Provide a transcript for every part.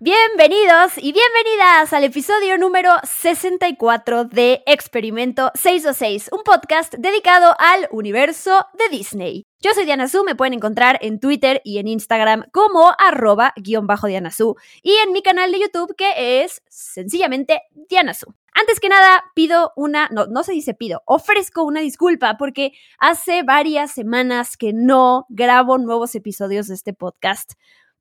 Bienvenidos y bienvenidas al episodio número 64 de Experimento 626, un podcast dedicado al universo de Disney. Yo soy Diana Su, me pueden encontrar en Twitter y en Instagram como arroba guion bajo Diana Su y en mi canal de YouTube que es sencillamente Diana Su. Antes que nada, pido una, no, no se dice pido, ofrezco una disculpa porque hace varias semanas que no grabo nuevos episodios de este podcast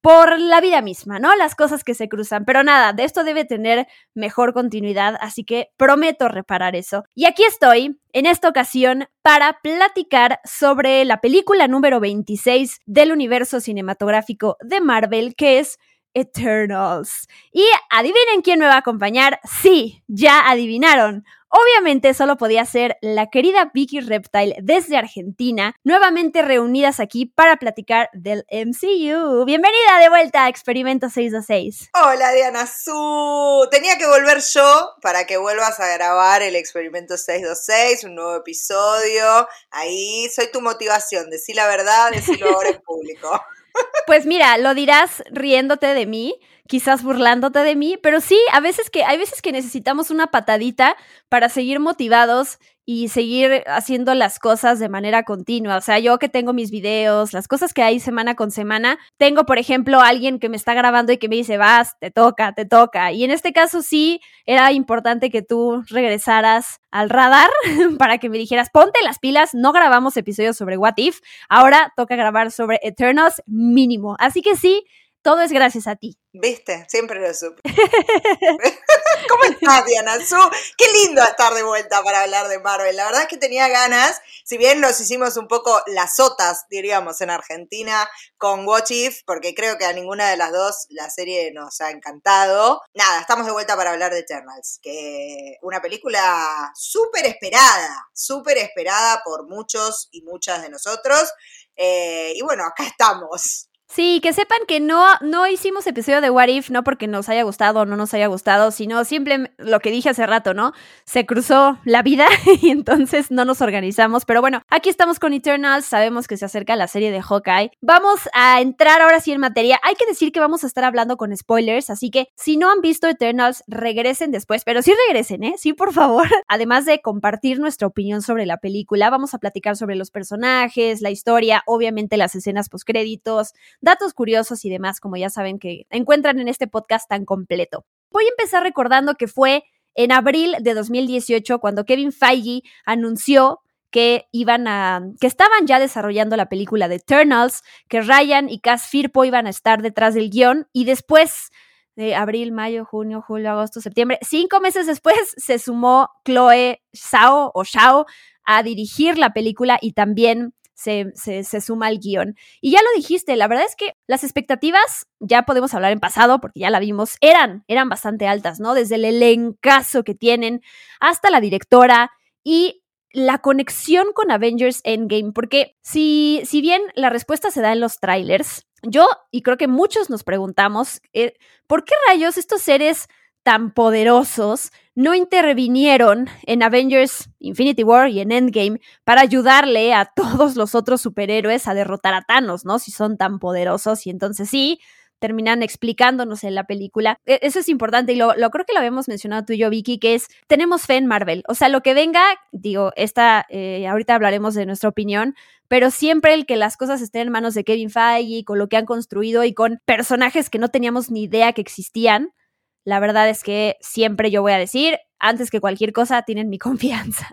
por la vida misma, ¿no? Las cosas que se cruzan. Pero nada, de esto debe tener mejor continuidad, así que prometo reparar eso. Y aquí estoy, en esta ocasión, para platicar sobre la película número 26 del universo cinematográfico de Marvel, que es Eternals. Y adivinen quién me va a acompañar. Sí, ya adivinaron. Obviamente solo podía ser la querida Vicky Reptile desde Argentina, nuevamente reunidas aquí para platicar del MCU. Bienvenida de vuelta a Experimento 626. Hola Diana Su, tenía que volver yo para que vuelvas a grabar el Experimento 626, un nuevo episodio. Ahí soy tu motivación, decí la verdad, decirlo ahora en público. Pues mira, lo dirás riéndote de mí, quizás burlándote de mí, pero sí, a veces que hay veces que necesitamos una patadita para seguir motivados y seguir haciendo las cosas de manera continua. O sea, yo que tengo mis videos, las cosas que hay semana con semana, tengo, por ejemplo, alguien que me está grabando y que me dice, vas, te toca, te toca. Y en este caso sí, era importante que tú regresaras al radar para que me dijeras, ponte las pilas, no grabamos episodios sobre What If, ahora toca grabar sobre Eternals mínimo. Así que sí, todo es gracias a ti. ¿Viste? Siempre lo supe. ¿Cómo estás, Diana Su? Qué lindo estar de vuelta para hablar de Marvel. La verdad es que tenía ganas, si bien nos hicimos un poco las sotas, diríamos, en Argentina con Watch If, porque creo que a ninguna de las dos la serie nos ha encantado. Nada, estamos de vuelta para hablar de Eternals, que una película súper esperada, súper esperada por muchos y muchas de nosotros. Eh, y bueno, acá estamos. Sí, que sepan que no, no hicimos episodio de What If, no porque nos haya gustado o no nos haya gustado, sino simplemente lo que dije hace rato, ¿no? Se cruzó la vida y entonces no nos organizamos. Pero bueno, aquí estamos con Eternals, sabemos que se acerca la serie de Hawkeye. Vamos a entrar ahora sí en materia. Hay que decir que vamos a estar hablando con spoilers, así que si no han visto Eternals, regresen después, pero sí regresen, ¿eh? Sí, por favor. Además de compartir nuestra opinión sobre la película, vamos a platicar sobre los personajes, la historia, obviamente las escenas postcréditos datos curiosos y demás, como ya saben que encuentran en este podcast tan completo. Voy a empezar recordando que fue en abril de 2018 cuando Kevin Feige anunció que iban a que estaban ya desarrollando la película de Eternals, que Ryan y Cass Firpo iban a estar detrás del guion y después de abril, mayo, junio, julio, agosto, septiembre, cinco meses después se sumó Chloe Zhao o Shao a dirigir la película y también se, suma al guion. Y ya lo dijiste, la verdad es que las expectativas, ya podemos hablar en pasado porque ya la vimos, eran, eran bastante altas, ¿no? Desde el elencazo que tienen hasta la directora y la conexión con Avengers Endgame, porque si, si bien la respuesta se da en los trailers, yo y creo que muchos nos preguntamos, eh, ¿por qué rayos estos seres tan poderosos no intervinieron en Avengers Infinity War y en Endgame para ayudarle a todos los otros superhéroes a derrotar a Thanos, ¿no? Si son tan poderosos y entonces sí, terminan explicándonos en la película. E, eso es importante y lo, creo que lo habíamos mencionado tú y yo, Vicky, que es, tenemos fe en Marvel. O sea, lo que venga, digo, esta, eh, ahorita hablaremos de nuestra opinión, pero siempre el que las cosas estén en manos de Kevin Feige, con lo que han construido y con personajes que no teníamos ni idea que existían, la verdad es que siempre yo voy a decir, antes que cualquier cosa, tienen mi confianza.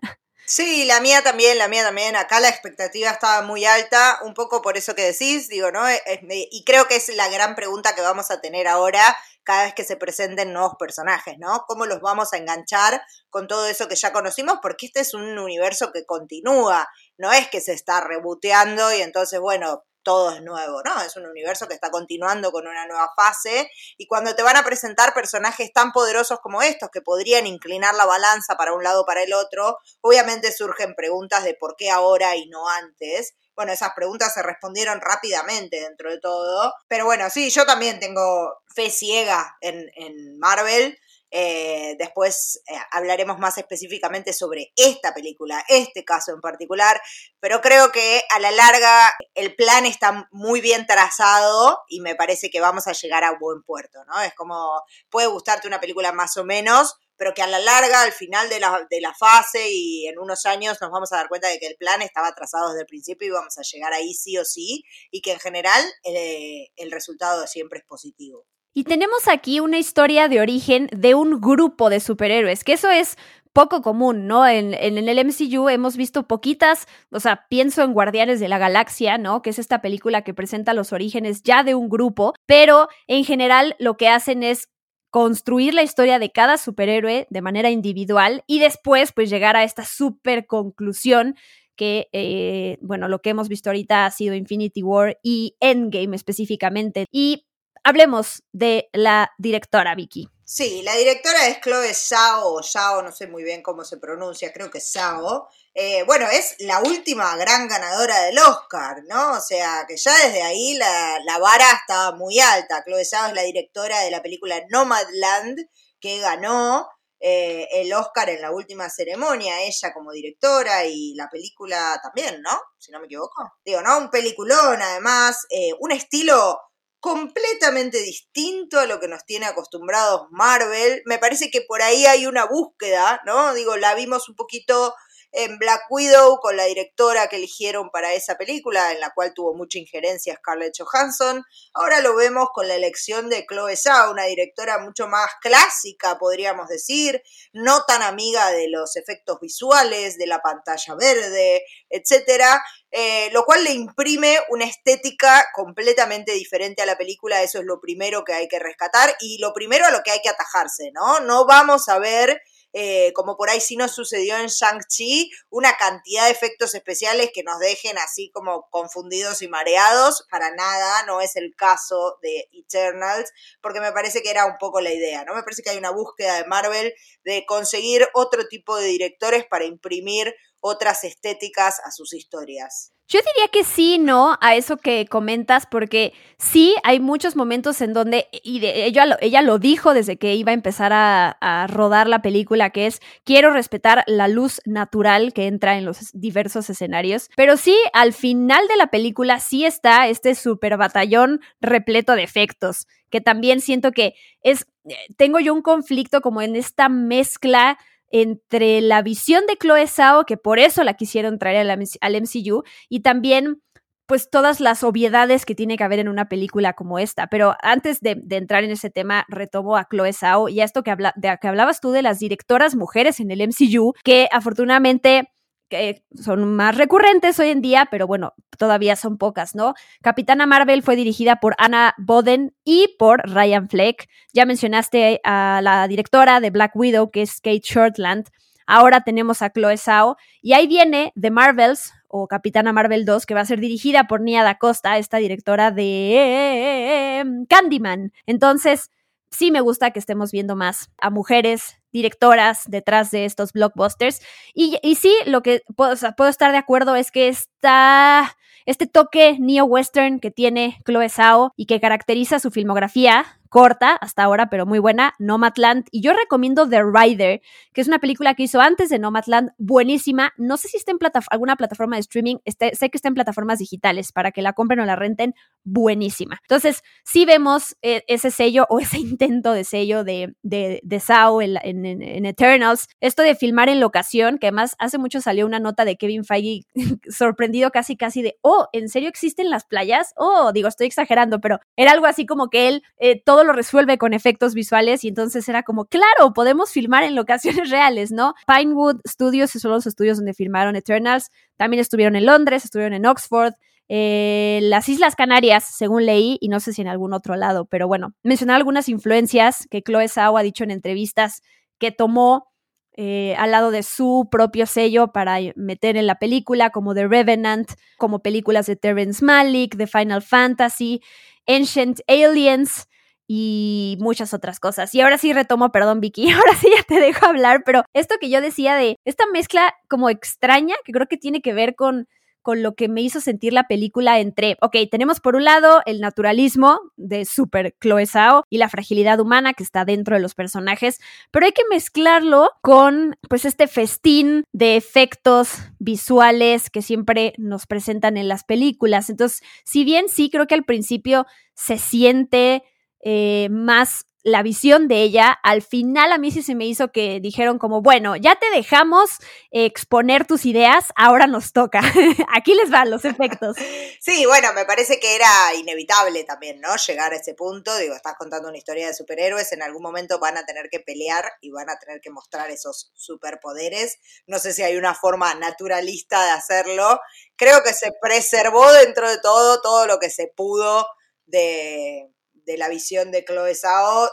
Sí, la mía también, la mía también. Acá la expectativa estaba muy alta, un poco por eso que decís, digo, ¿no? Y creo que es la gran pregunta que vamos a tener ahora cada vez que se presenten nuevos personajes, ¿no? ¿Cómo los vamos a enganchar con todo eso que ya conocimos? Porque este es un universo que continúa, no es que se está reboteando y entonces, bueno, todo es nuevo, ¿no? Es un universo que está continuando con una nueva fase y cuando te van a presentar personajes tan poderosos como estos que podrían inclinar la balanza para un lado o para el otro, obviamente surgen preguntas de por qué ahora y no antes. Bueno, esas preguntas se respondieron rápidamente dentro de todo. Pero bueno, sí, yo también tengo fe ciega en, en Marvel. Eh, después eh, hablaremos más específicamente sobre esta película, este caso en particular, pero creo que a la larga el plan está muy bien trazado y me parece que vamos a llegar a buen puerto, ¿no? Es como, puede gustarte una película más o menos, pero que a la larga, al final de la, de la fase y en unos años nos vamos a dar cuenta de que el plan estaba trazado desde el principio y vamos a llegar ahí sí o sí, y que en general eh, el resultado siempre es positivo. Y tenemos aquí una historia de origen de un grupo de superhéroes, que eso es poco común, ¿no? En, el MCU hemos visto poquitas, o sea, pienso en Guardianes de la Galaxia, ¿no? Que es esta película que presenta los orígenes ya de un grupo, pero en general lo que hacen es construir la historia de cada superhéroe de manera individual y después pues llegar a esta super conclusión que, eh, bueno, lo que hemos visto ahorita ha sido Infinity War y Endgame específicamente. Y hablemos de la directora Vicky. Sí, la directora es Chloe Zhao o Zhao, no sé muy bien cómo se pronuncia, creo que Zhao. Eh, bueno, es la última gran ganadora del Oscar, ¿no? O sea, que ya desde ahí la, la vara estaba muy alta. Chloe Zhao es la directora de la película Nomadland, que ganó eh, el Oscar en la última ceremonia, ella como directora y la película también, ¿no? Si no me equivoco. Digo, ¿no? Un peliculón, además, eh, un estilo completamente distinto a lo que nos tiene acostumbrados Marvel. Me parece que por ahí hay una búsqueda, ¿no? Digo, la vimos un poquito en Black Widow con la directora que eligieron para esa película, en la cual tuvo mucha injerencia Scarlett Johansson. Ahora lo vemos con la elección de Chloe Zhao, una directora mucho más clásica, podríamos decir, no tan amiga de los efectos visuales, de la pantalla verde, etcétera. Eh, lo cual le imprime una estética completamente diferente a la película, eso es lo primero que hay que rescatar y lo primero a lo que hay que atajarse, ¿no? No vamos a ver eh, como por ahí sí nos sucedió en Shang-Chi, una cantidad de efectos especiales que nos dejen así como confundidos y mareados. Para nada, no es el caso de Eternals, porque me parece que era un poco la idea, ¿no? Me parece que hay una búsqueda de Marvel de conseguir otro tipo de directores para imprimir otras estéticas a sus historias. Yo diría que sí, ¿no? A eso que comentas, porque sí hay muchos momentos en donde, y ella, lo, dijo desde que iba a empezar a, a, rodar la película, que es, quiero respetar la luz natural que entra en los diversos escenarios, pero sí, al final de la película sí está este super batallón repleto de efectos, que también siento que es, eh, tengo yo un conflicto como en esta mezcla entre la visión de Chloe Zhao, que por eso la quisieron traer al, MCU, y también pues todas las obviedades que tiene que haber en una película como esta. Pero antes de, de entrar en ese tema, retomo a Chloe Zhao y a esto que, habla, de, que hablabas tú de las directoras mujeres en el MCU, que afortunadamente que son más recurrentes hoy en día, pero bueno, todavía son pocas, ¿no? Capitana Marvel fue dirigida por Anna Boden y por Ryan Fleck. Ya mencionaste a la directora de Black Widow, que es Kate Shortland. Ahora tenemos a Chloe Zhao. Y ahí viene The Marvels, o Capitana Marvel 2, que va a ser dirigida por Nia Da Costa, esta directora de Candyman. Entonces, sí me gusta que estemos viendo más a mujeres directoras detrás de estos blockbusters. Y, y sí, lo que puedo, puedo, estar de acuerdo es que está este toque neo-western que tiene Chloe Zhao y que caracteriza su filmografía, corta hasta ahora, pero muy buena, Nomadland. Y yo recomiendo The Rider, que es una película que hizo antes de Nomadland, buenísima. No sé si está en alguna plataforma de streaming, este, sé que está en plataformas digitales para que la compren o la renten, buenísima. Entonces, sí vemos eh, ese sello o ese intento de sello de, de, de Sao en, en, en, Eternals. Esto de filmar en locación, que además hace mucho salió una nota de Kevin Feige sorprendido casi casi de, oh, ¿en serio existen las playas? Oh, digo, estoy exagerando, pero era algo así como que él eh, todo lo resuelve con efectos visuales y entonces era como, claro, podemos filmar en locaciones reales, ¿no? Pinewood Studios son los estudios donde filmaron Eternals, también estuvieron en Londres, estuvieron en Oxford, eh, las Islas Canarias, según leí, y no sé si en algún otro lado, pero bueno, mencioné algunas influencias que Chloe Zhao ha dicho en entrevistas que tomó eh, al lado de su propio sello para meter en la película, como The Revenant, como películas de Terrence Malick, de Final Fantasy, Ancient Aliens y muchas otras cosas. Y ahora sí retomo, perdón Vicky, ahora sí ya te dejo hablar, pero esto que yo decía de esta mezcla como extraña, que creo que tiene que ver con con lo que me hizo sentir la película entre, ok, tenemos por un lado el naturalismo de Super Chloe Zhao y la fragilidad humana que está dentro de los personajes, pero hay que mezclarlo con pues este festín de efectos visuales que siempre nos presentan en las películas. Entonces, si bien sí creo que al principio se siente eh, más la visión de ella, al final a mí sí se me hizo que dijeron como, bueno, ya te dejamos exponer tus ideas, ahora nos toca. Aquí les van los efectos. Sí, bueno, me parece que era inevitable también, ¿no? Llegar a ese punto. Digo, estás contando una historia de superhéroes, en algún momento van a tener que pelear y van a tener que mostrar esos superpoderes. No sé si hay una forma naturalista de hacerlo. Creo que se preservó dentro de todo, todo lo que se pudo de de la visión de Chloe Zhao,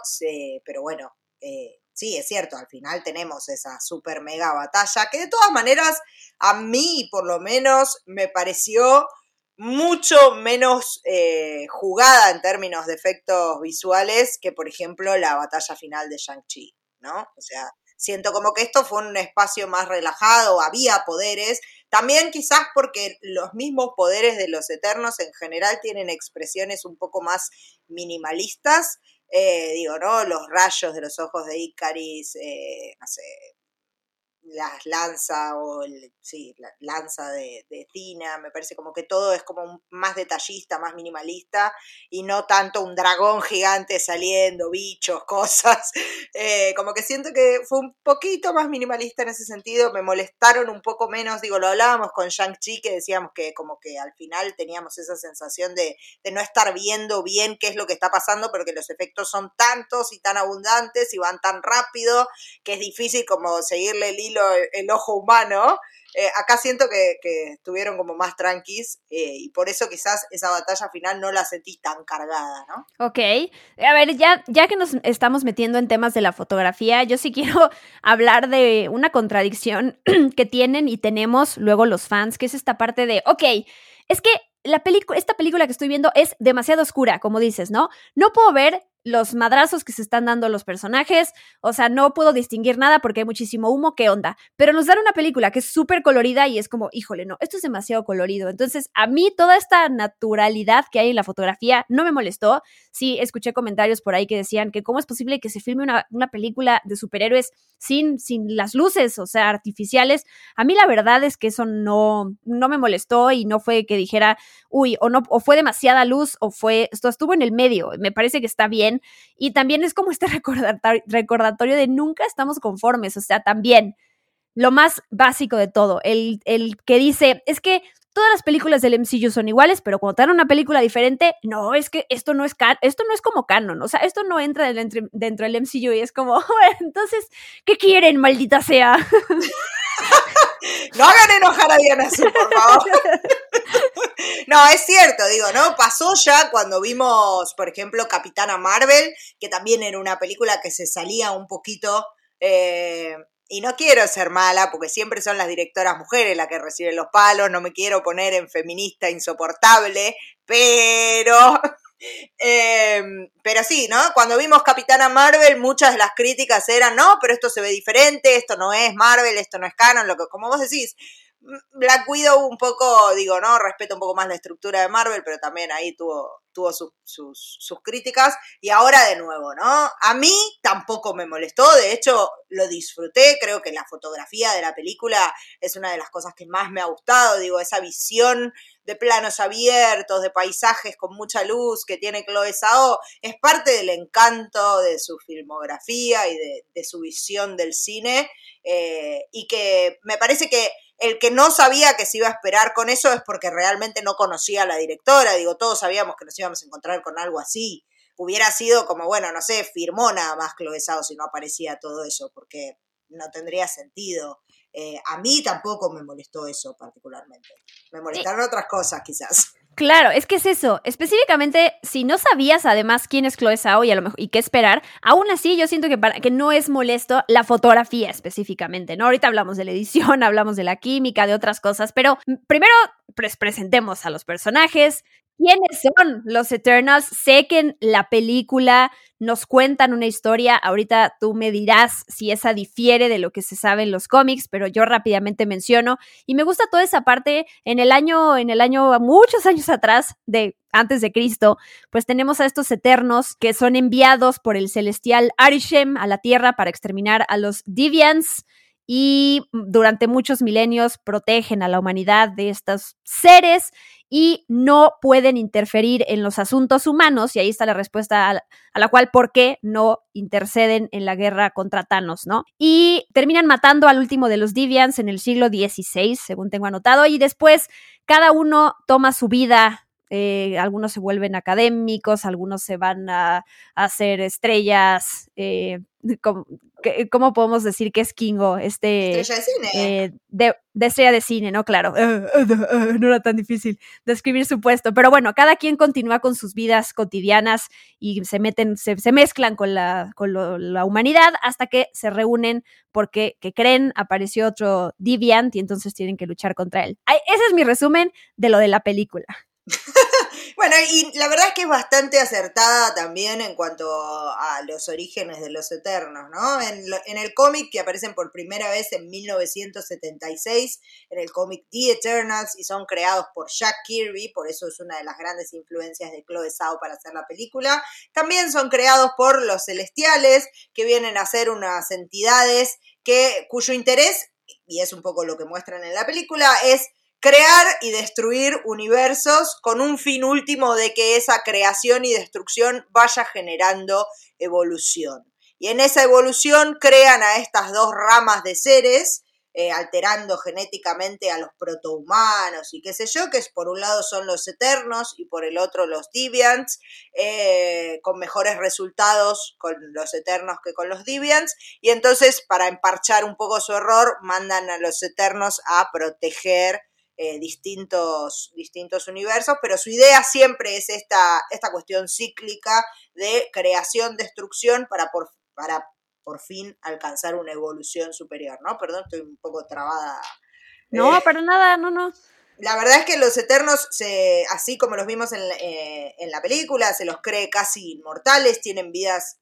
pero bueno, eh, sí, es cierto, al final tenemos esa super mega batalla, que de todas maneras a mí por lo menos me pareció mucho menos eh, jugada en términos de efectos visuales que por ejemplo la batalla final de Shang-Chi, ¿no? O sea, siento como que esto fue un espacio más relajado, había poderes, también quizás porque los mismos poderes de los Eternos en general tienen expresiones un poco más minimalistas, eh, digo, ¿no? Los rayos de los ojos de Icaris, eh, no sé, las lanza o el, sí, la lanza de, de, Tina, me parece como que todo es como más detallista, más minimalista y no tanto un dragón gigante saliendo, bichos, cosas. Eh, como que siento que fue un poquito más minimalista en ese sentido, me molestaron un poco menos, digo, lo hablábamos con Shang-Chi que decíamos que como que al final teníamos esa sensación de, de no estar viendo bien qué es lo que está pasando, porque los efectos son tantos y tan abundantes y van tan rápido que es difícil como seguirle el hilo el, ojo humano. Eh, acá siento que, estuvieron como más tranquis eh, y por eso quizás esa batalla final no la sentí tan cargada, ¿no? Ok, a ver, ya, ya que nos estamos metiendo en temas de la fotografía, yo sí quiero hablar de una contradicción que tienen y tenemos luego los fans, que es esta parte de, ok, es que la esta película que estoy viendo es demasiado oscura, como dices, ¿no? No puedo ver los madrazos que se están dando los personajes, o sea, no puedo distinguir nada porque hay muchísimo humo, ¿qué onda? Pero nos dan una película que es súper colorida y es como, híjole, no, esto es demasiado colorido. Entonces, a mí toda esta naturalidad que hay en la fotografía no me molestó. Sí, escuché comentarios por ahí que decían que cómo es posible que se filme una, una película de superhéroes sin, sin las luces, o sea, artificiales. A mí la verdad es que eso no, no me molestó y no fue que dijera, uy, o no, o fue demasiada luz o fue, esto estuvo en el medio. Me parece que está bien y también es como este recordatorio de nunca estamos conformes, o sea, también lo más básico de todo, el, el que dice, es que todas las películas del MCU son iguales, pero cuando te dan una película diferente, no, es que esto no es esto no es como canon, o sea, esto no entra dentro, dentro del MCU y es como, entonces, ¿qué quieren, maldita sea? no hagan enojar a Diana por favor. No, es cierto, digo, ¿no? Pasó ya cuando vimos, por ejemplo, Capitana Marvel, que también era una película que se salía un poquito. Eh, y no quiero ser mala, porque siempre son las directoras mujeres las que reciben los palos, no me quiero poner en feminista insoportable, pero Em, pero sí, ¿no? Cuando vimos Capitana Marvel, muchas de las críticas eran, no, pero esto se ve diferente, esto no es Marvel, esto no es canon, lo que, como vos decís, Black Widow un poco, digo, ¿no? Respeto un poco más la estructura de Marvel, pero también ahí tuvo, tuvo sus, sus, críticas. Y ahora de nuevo, ¿no? A mí tampoco me molestó, de hecho lo disfruté, creo que la fotografía de la película es una de las cosas que más me ha gustado, digo, esa visión de planos abiertos, de paisajes con mucha luz que tiene Chloe Zhao, es parte del encanto de su filmografía y de, su visión del cine, eh, y que me parece que el que no sabía que se iba a esperar con eso es porque realmente no conocía a la directora, digo, todos sabíamos que nos íbamos a encontrar con algo así, hubiera sido como, bueno, no sé, firmó nada más Chloe Zhao si no aparecía todo eso, porque no tendría sentido. Eh, a mí tampoco me molestó eso particularmente. Me molestaron otras cosas quizás. Claro, es que es eso. Específicamente, si no sabías además quién es Chloe Zhao y, a lo mejor, y qué esperar, aún así yo siento que, para, que no es molesto la fotografía específicamente, ¿no? Ahorita hablamos de la edición, hablamos de la química, de otras cosas, pero mm, primero pues, presentemos a los personajes, ¿Quiénes son los Eternals? Sé que en la película nos cuentan una historia. Ahorita tú me dirás si esa difiere de lo que se sabe en los cómics, pero yo rápidamente menciono. Y me gusta toda esa parte. En el año, en el año, muchos años atrás, de antes de Cristo, pues tenemos a estos eternos que son enviados por el celestial Arishem a la tierra para exterminar a los Deviants y durante muchos milenios protegen a la humanidad de estos seres y no pueden interferir en los asuntos humanos, y ahí está la respuesta a, la cual por qué no interceden en la guerra contra Thanos, ¿no? Y terminan matando al último de los Deviants en el siglo XVI, según tengo anotado, y después cada uno toma su vida eh, algunos se vuelven académicos, algunos se van a, hacer estrellas, eh, ¿cómo, podemos decir que es Kingo? Este, estrella de cine. Eh, de, estrella de cine, ¿no? Claro, no era tan difícil describir su puesto, pero bueno, cada quien continúa con sus vidas cotidianas y se meten, se, mezclan con, la, con la humanidad hasta que se reúnen porque que creen apareció otro Deviant y entonces tienen que luchar contra él. Ese es mi resumen de lo de la película. bueno, y la verdad es que es bastante acertada también en cuanto a los orígenes de los Eternos, ¿no? En, en el cómic que aparecen por primera vez en 1976, en el cómic The Eternals, y son creados por Jack Kirby, por eso es una de las grandes influencias de Chloe Zhao para hacer la película. También son creados por los Celestiales, que vienen a ser unas entidades que, cuyo interés, y es un poco lo que muestran en la película, es crear y destruir universos con un fin último de que esa creación y destrucción vaya generando evolución. Y en esa evolución crean a estas dos ramas de seres, eh, alterando genéticamente a los protohumanos y qué sé yo, que por un lado son los eternos y por el otro los deviants, eh, con mejores resultados con los eternos que con los deviants, y entonces para emparchar un poco su error, mandan a los eternos a proteger eh, distintos, distintos universos, pero su idea siempre es esta, esta cuestión cíclica de creación, destrucción para por, para por fin alcanzar una evolución superior, ¿no? Perdón, estoy un poco trabada. No, eh, para nada, no, no. La verdad es que los Eternos, se, así como los vimos en, eh, en la película, se los cree casi inmortales, tienen vidas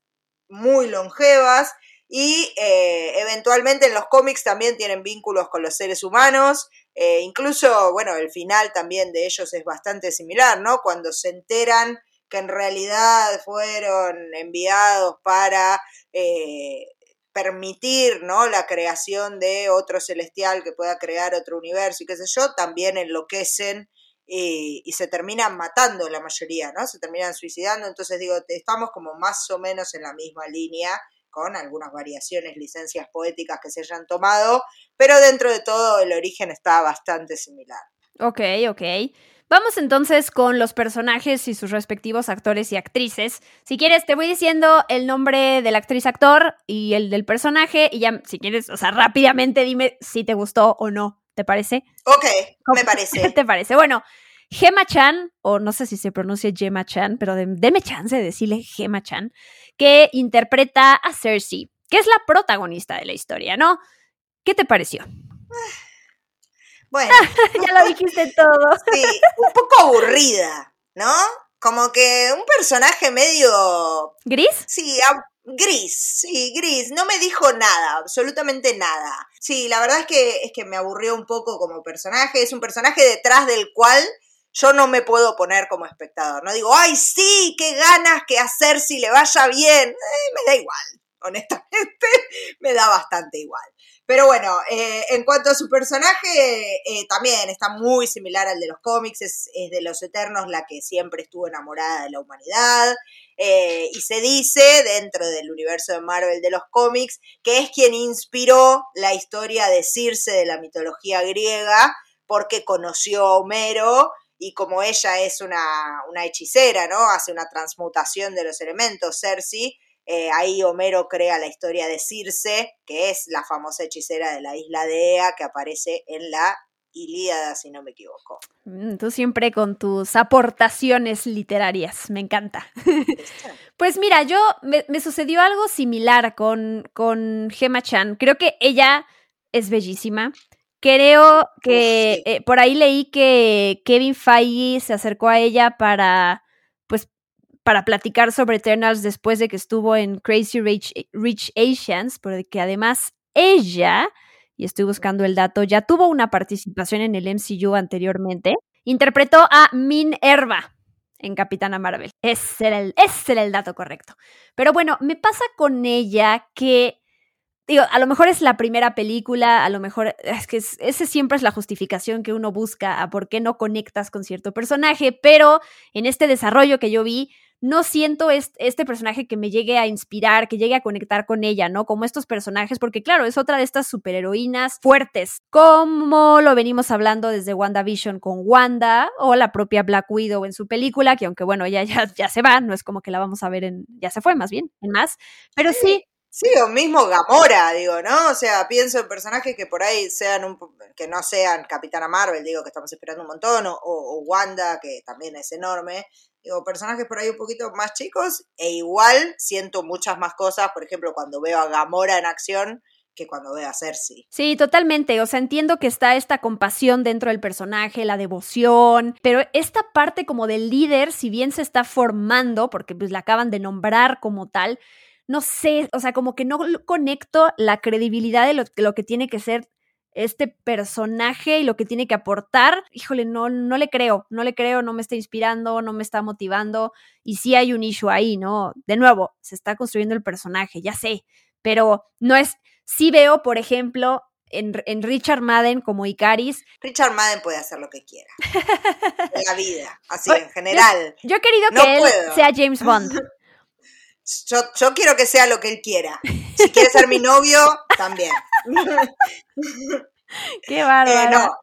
muy longevas y eventualmente en los cómics también tienen vínculos con los seres humanos. Eh, incluso, bueno, el final también de ellos es bastante similar, ¿no? Cuando se enteran que en realidad fueron enviados para eh, permitir, ¿no? La creación de otro celestial que pueda crear otro universo y qué sé yo, también enloquecen y, y, se terminan matando la mayoría, ¿no? Se terminan suicidando. Entonces digo, estamos como más o menos en la misma línea con algunas variaciones, licencias poéticas que se hayan tomado, pero dentro de todo el origen está bastante similar. Ok, ok. Vamos entonces con los personajes y sus respectivos actores y actrices. Si quieres, te voy diciendo el nombre de la actriz actor y el del personaje y ya, si quieres, o sea, rápidamente dime si te gustó o no. ¿Te parece? Ok, me parece. ¿Te parece? Bueno, Gemma Chan, o no sé si se pronuncia Gemma Chan, pero deme chance de decirle Gemma Chan, que interpreta a Cersei, que es la protagonista de la historia, ¿no? ¿Qué te pareció? Bueno. ya lo dijiste todo. sí, un poco aburrida, ¿no? Como que un personaje medio... ¿Gris? Sí, gris, sí, gris. No me dijo nada, absolutamente nada. Sí, la verdad es que, es que me aburrió un poco como personaje. Es un personaje detrás del cual yo no me puedo poner como espectador. No digo, ay, sí, qué ganas que hacer si le vaya bien. Eh, me da igual, honestamente, me da bastante igual. Pero bueno, eh, en cuanto a su personaje, eh, también está muy similar al de los cómics, es, de los Eternos la que siempre estuvo enamorada de la humanidad, y se dice dentro del universo de Marvel de los cómics que es quien inspiró la historia de Circe de la mitología griega, porque conoció a Homero y como ella es una, hechicera, ¿no? Hace una transmutación de los elementos, Cersei, eh, ahí Homero crea la historia de Circe, que es la famosa hechicera de la isla de Ea, que aparece en la Ilíada, si no me equivoco. Mm, Tú siempre con tus aportaciones literarias, me encanta. Pues mira, yo me, me sucedió algo similar con, con Gemma Chan. Creo que ella es bellísima. Creo que eh, por ahí leí que Kevin Feige se acercó a ella para, pues, para platicar sobre Eternals después de que estuvo en Crazy Rich, Rich Asians, porque además ella, y estoy buscando el dato, ya tuvo una participación en el MCU anteriormente, interpretó a Min Erva en Capitana Marvel. Ese era, el, ese era el dato correcto. Pero bueno, me pasa con ella que digo, a lo mejor es la primera película, a lo mejor es que es, ese siempre es la justificación que uno busca a por qué no conectas con cierto personaje, pero en este desarrollo que yo vi, no siento este, este, personaje que me llegue a inspirar, que llegue a conectar con ella, ¿no? Como estos personajes, porque claro, es otra de estas superheroínas fuertes, como lo venimos hablando desde WandaVision con Wanda o la propia Black Widow en su película, que aunque bueno, ella ya, ya se va, no es como que la vamos a ver en, ya se fue más bien, en más, pero sí, sí o mismo Gamora, digo, ¿no? O sea, pienso en personajes que por ahí sean un que no sean Capitana Marvel, digo, que estamos esperando un montón, o, o, Wanda, que también es enorme. Digo, personajes por ahí un poquito más chicos, e igual siento muchas más cosas, por ejemplo, cuando veo a Gamora en acción, que cuando veo a Cersei. Sí, totalmente. O sea, entiendo que está esta compasión dentro del personaje, la devoción, pero esta parte como del líder, si bien se está formando, porque pues la acaban de nombrar como tal, no sé, o sea, como que no conecto la credibilidad de lo, de lo, que tiene que ser este personaje y lo que tiene que aportar. Híjole, no, no le creo, no le creo, no me está inspirando, no me está motivando. Y sí hay un issue ahí, ¿no? De nuevo, se está construyendo el personaje, ya sé, pero no es. Sí veo, por ejemplo, en, en, Richard Madden como Icaris. Richard Madden puede hacer lo que quiera. en la vida, así en general. Yo, yo he querido no que él sea James Bond. Yo, yo, quiero que sea lo que él quiera. Si quiere ser mi novio, también. Qué bárbaro. Eh, no,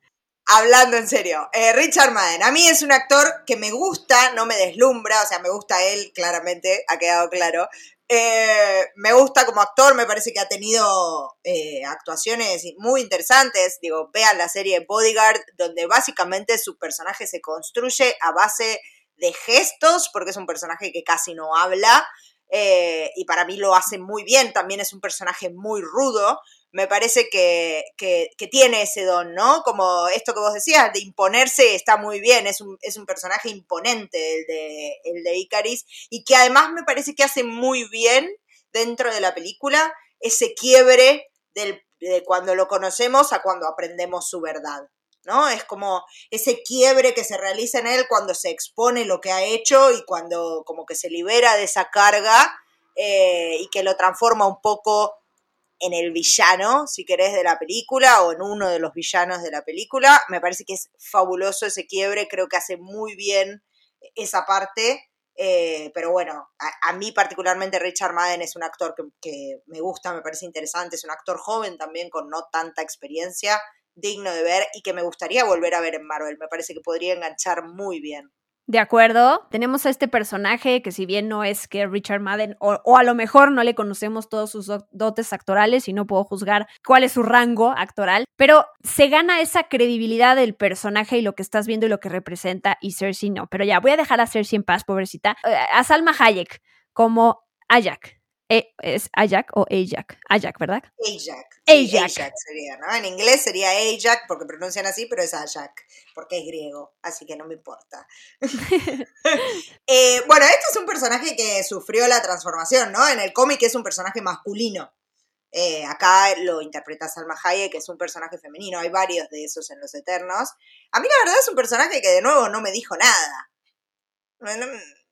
hablando en serio. Eh, Richard Madden, a mí es un actor que me gusta, no me deslumbra, o sea, me gusta él, claramente, ha quedado claro. Eh, me gusta como actor, me parece que ha tenido eh, actuaciones muy interesantes. Digo, vean la serie Bodyguard, donde básicamente su personaje se construye a base de gestos, porque es un personaje que casi no habla. Eh, y para mí lo hace muy bien, también es un personaje muy rudo, me parece que, que, que, tiene ese don, ¿no? Como esto que vos decías, de imponerse está muy bien, es un, es un personaje imponente el de, el de Icaris, y que además me parece que hace muy bien dentro de la película ese quiebre del, de cuando lo conocemos a cuando aprendemos su verdad. ¿No? Es como ese quiebre que se realiza en él cuando se expone lo que ha hecho y cuando como que se libera de esa carga eh, y que lo transforma un poco en el villano, si querés, de la película o en uno de los villanos de la película. Me parece que es fabuloso ese quiebre, creo que hace muy bien esa parte. Eh, pero bueno, a, mí particularmente Richard Madden es un actor que me gusta, me parece interesante, es un actor joven también con no tanta experiencia, digno de ver y que me gustaría volver a ver en Marvel. Me parece que podría enganchar muy bien. De acuerdo, tenemos a este personaje que si bien no es que Richard Madden, o, o, a lo mejor no le conocemos todos sus dotes actorales y no puedo juzgar cuál es su rango actoral, pero se gana esa credibilidad del personaje y lo que estás viendo y lo que representa y Cersei no. Pero ya, voy a dejar a Cersei en paz, pobrecita. A Salma Hayek como Ajak. E, ¿Es Ajak o Ajak? Ajak, ¿verdad? Ajak. Sí, Ajak. Ajak sería, ¿no? En inglés sería Ajak porque pronuncian así, pero es Ajak porque es griego, así que no me importa. eh, bueno, este es un personaje que sufrió la transformación, ¿no? En el cómic es un personaje masculino. Eh, acá lo interpreta Salma Hayek, que es un personaje femenino. Hay varios de esos en Los Eternos. A mí la verdad es un personaje que de nuevo no me dijo nada. No, no,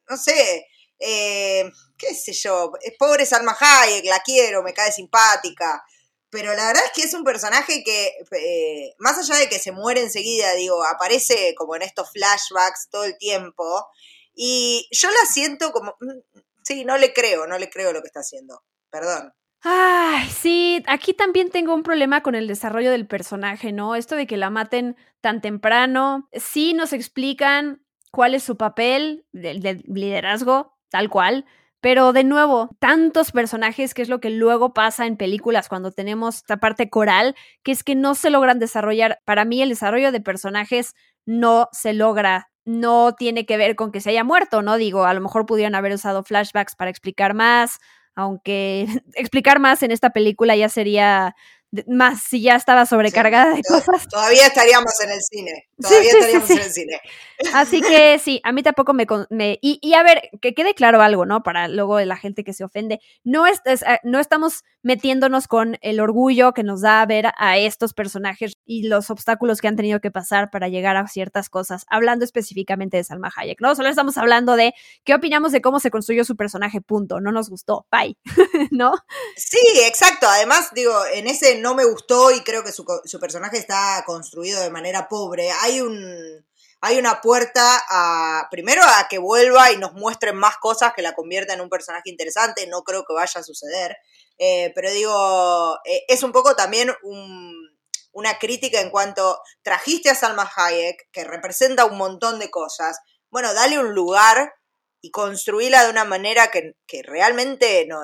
no sé, eh, qué sé yo, es pobre Salma Hayek, la quiero, me cae simpática, pero la verdad es que es un personaje que, eh, más allá de que se muere enseguida, digo, aparece como en estos flashbacks todo el tiempo, y yo la siento como, mm, sí, no le creo, no le creo lo que está haciendo, perdón. Ay, sí, aquí también tengo un problema con el desarrollo del personaje, ¿no? Esto de que la maten tan temprano, sí nos explican cuál es su papel de, de liderazgo, tal cual, Pero de nuevo, tantos personajes, que es lo que luego pasa en películas cuando tenemos esta parte coral, que es que no se logran desarrollar. Para mí el desarrollo de personajes no se logra no tiene que ver con que se haya muerto, ¿no? Digo, a lo mejor pudieran haber usado flashbacks para explicar más, aunque explicar más en esta película ya sería más si ya estaba sobrecargada de cosas. Todavía estaríamos en el cine. Todavía estaríamos en el cine. Así que sí, a mí tampoco me... me y, y, a ver, que quede claro algo, ¿no? Para luego la gente que se ofende. No, es, eh, no estamos metiéndonos con el orgullo que nos da ver a estos personajes y los obstáculos que han tenido que pasar para llegar a ciertas cosas, hablando específicamente de Salma Hayek, ¿no? Solo estamos hablando de qué opinamos de cómo se construyó su personaje, punto. No nos gustó, bye, ¿no? Sí, exacto. Además, digo, en ese no me gustó y creo que su, su personaje está construido de manera pobre. Hay un hay una puerta a, primero a que vuelva y nos muestren más cosas que la convierta en un personaje interesante, no creo que vaya a suceder, eh, pero digo, eh, es un poco también una crítica en cuanto trajiste a Salma Hayek, que representa un montón de cosas, bueno, dale un lugar y construíla de una manera que, que realmente no,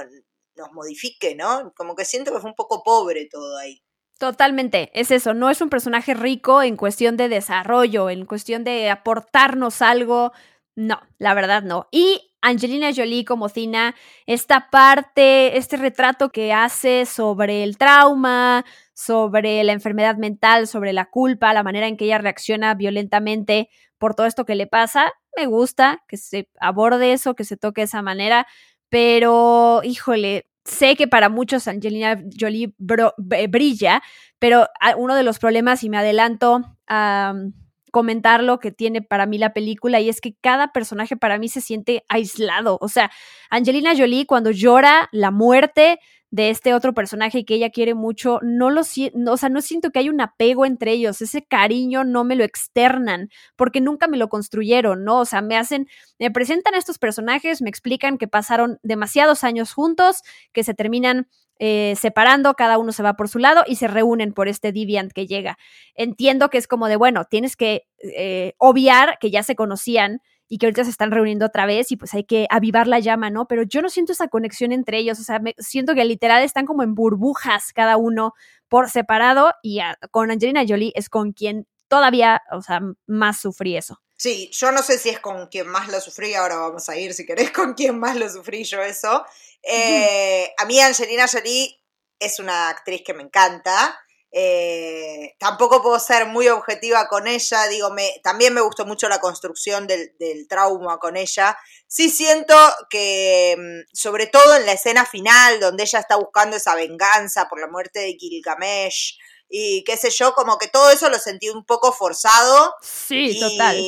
nos modifique, ¿no? Como que siento que fue un poco pobre todo ahí. Totalmente, es eso, no es un personaje rico en cuestión de desarrollo, en cuestión de aportarnos algo, no, la verdad no. Y Angelina Jolie como Cina, esta parte, este retrato que hace sobre el trauma, sobre la enfermedad mental, sobre la culpa, la manera en que ella reacciona violentamente por todo esto que le pasa, me gusta que se aborde eso, que se toque de esa manera, pero híjole, sé que para muchos Angelina Jolie brilla, pero uno de los problemas, y me adelanto a comentar lo que tiene para mí la película, y es que cada personaje para mí se siente aislado. O sea, Angelina Jolie cuando llora la muerte de este otro personaje que ella quiere mucho, no lo no, o sea, no siento que hay un apego entre ellos, ese cariño no me lo externan, porque nunca me lo construyeron, ¿no? O sea, me hacen, me presentan estos personajes, me explican que pasaron demasiados años juntos, que se terminan eh, separando, cada uno se va por su lado y se reúnen por este Deviant que llega. Entiendo que es como de, bueno, tienes que eh, obviar que ya se conocían y que ahorita se están reuniendo otra vez y pues hay que avivar la llama, ¿no? Pero yo no siento esa conexión entre ellos, o sea, me, siento que literal están como en burbujas cada uno por separado y con Angelina Jolie es con quien todavía, o sea, más sufrí eso. Sí, yo no sé si es con quien más lo sufrí, ahora vamos a ir si querés con quien más lo sufrí yo eso. Eh, a mí Angelina Jolie es una actriz que me encanta. Eh, tampoco puedo ser muy objetiva con ella, digo, me, también me gustó mucho la construcción del, trauma con ella. Sí siento que, mm, sobre todo en la escena final, donde ella está buscando esa venganza por la muerte de Gilgamesh, y qué sé yo, como que todo eso lo sentí un poco forzado. Sí, total.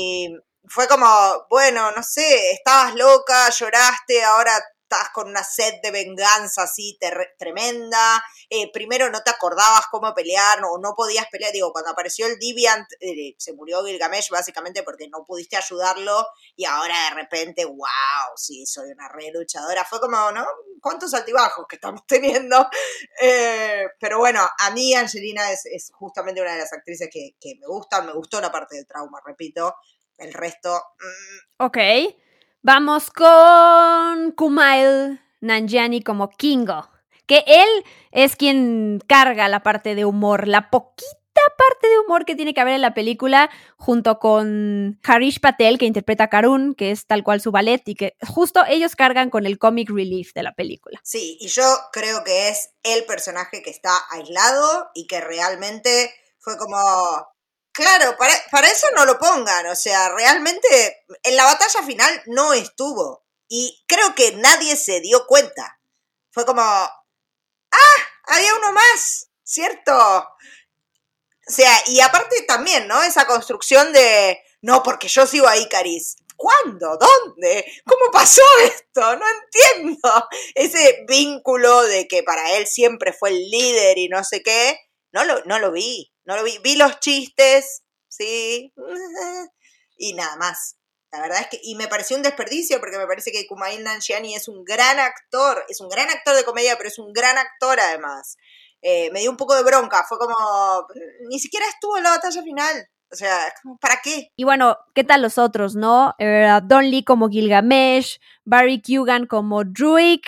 Fue como, bueno, no sé, estabas loca, lloraste, ahora estás con una sed de venganza así tremenda, eh, primero no te acordabas cómo pelear o no, podías pelear, digo, cuando apareció el Deviant eh, se murió Gilgamesh básicamente porque no pudiste ayudarlo y ahora de repente, wow, sí, soy una re luchadora, fue como, ¿no? ¿Cuántos altibajos que estamos teniendo? Eh, pero bueno, a mí Angelina es, justamente una de las actrices que, me gustan, me gustó la parte del trauma, repito, el resto... Mm. Ok. Vamos con Kumail Nanjiani como Kingo, que él es quien carga la parte de humor, la poquita parte de humor que tiene que haber en la película, junto con Harish Patel, que interpreta a Karun, que es tal cual su ballet, y que justo ellos cargan con el comic relief de la película. Sí, y yo creo que es el personaje que está aislado y que realmente fue como, Claro, para, eso no lo pongan, o sea, realmente en la batalla final no estuvo y creo que nadie se dio cuenta. Fue como, ah, había uno más, ¿cierto? O sea, y aparte también, ¿no? Esa construcción de, no, porque yo sigo ahí, Caris. ¿Cuándo? ¿Dónde? ¿Cómo pasó esto? No entiendo. Ese vínculo de que para él siempre fue el líder y no sé qué, no lo, no lo vi. No lo vi, vi los chistes, sí, y nada más. La verdad es que, y me pareció un desperdicio porque me parece que Kumail Nanjiani es un gran actor, es un gran actor de comedia, pero es un gran actor además. Eh, me dio un poco de bronca, fue como, ni siquiera estuvo en la batalla final. O sea, ¿para qué? Y bueno, ¿qué tal los otros, no? Eh, Don Lee como Gilgamesh, Barry Kugan como Druid,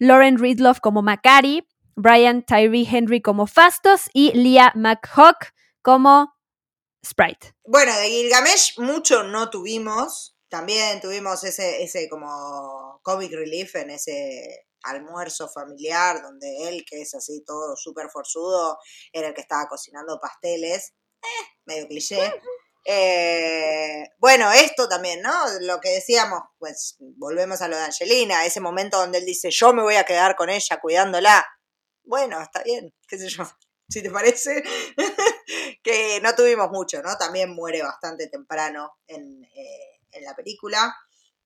Lauren Ridloff como Macari, Brian Tyree Henry como Fastos y Leah McHawk como Sprite. Bueno, de Gilgamesh mucho no tuvimos. También tuvimos ese, ese como comic relief en ese almuerzo familiar donde él, que es así todo súper forzudo, era el que estaba cocinando pasteles. Eh, medio cliché. Eh, bueno, esto también, ¿no? Lo que decíamos, pues volvemos a lo de Angelina, ese momento donde él dice, yo me voy a quedar con ella cuidándola. Bueno, está bien, qué sé yo, si te parece, que no tuvimos mucho, ¿no? También muere bastante temprano en, eh, en la película.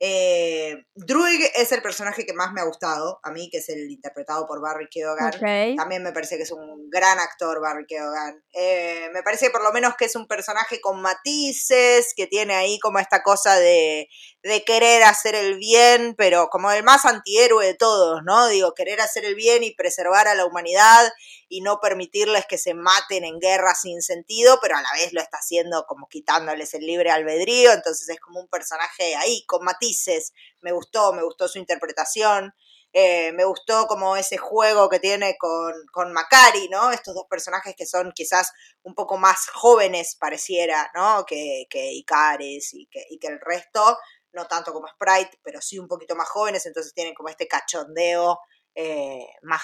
Eh, Druig es el personaje que más me ha gustado, a mí, que es el interpretado por Barry Keoghan. También me parece que es un gran actor, Barry Keoghan. Eh, me parece por lo menos que es un personaje con matices, que tiene ahí como esta cosa de, de querer hacer el bien, pero como el más antihéroe de todos, ¿no? Digo, querer hacer el bien y preservar a la humanidad y no permitirles que se maten en guerra sin sentido, pero a la vez lo está haciendo como quitándoles el libre albedrío, entonces es como un personaje ahí con matices. Me gustó, me gustó su interpretación. Eh, me gustó como ese juego que tiene con, con Macari, ¿no? Estos dos personajes que son quizás un poco más jóvenes, pareciera, ¿no? Que, que Icaris y que, y que el resto, no tanto como Sprite, pero sí un poquito más jóvenes, entonces tienen como este cachondeo eh, más,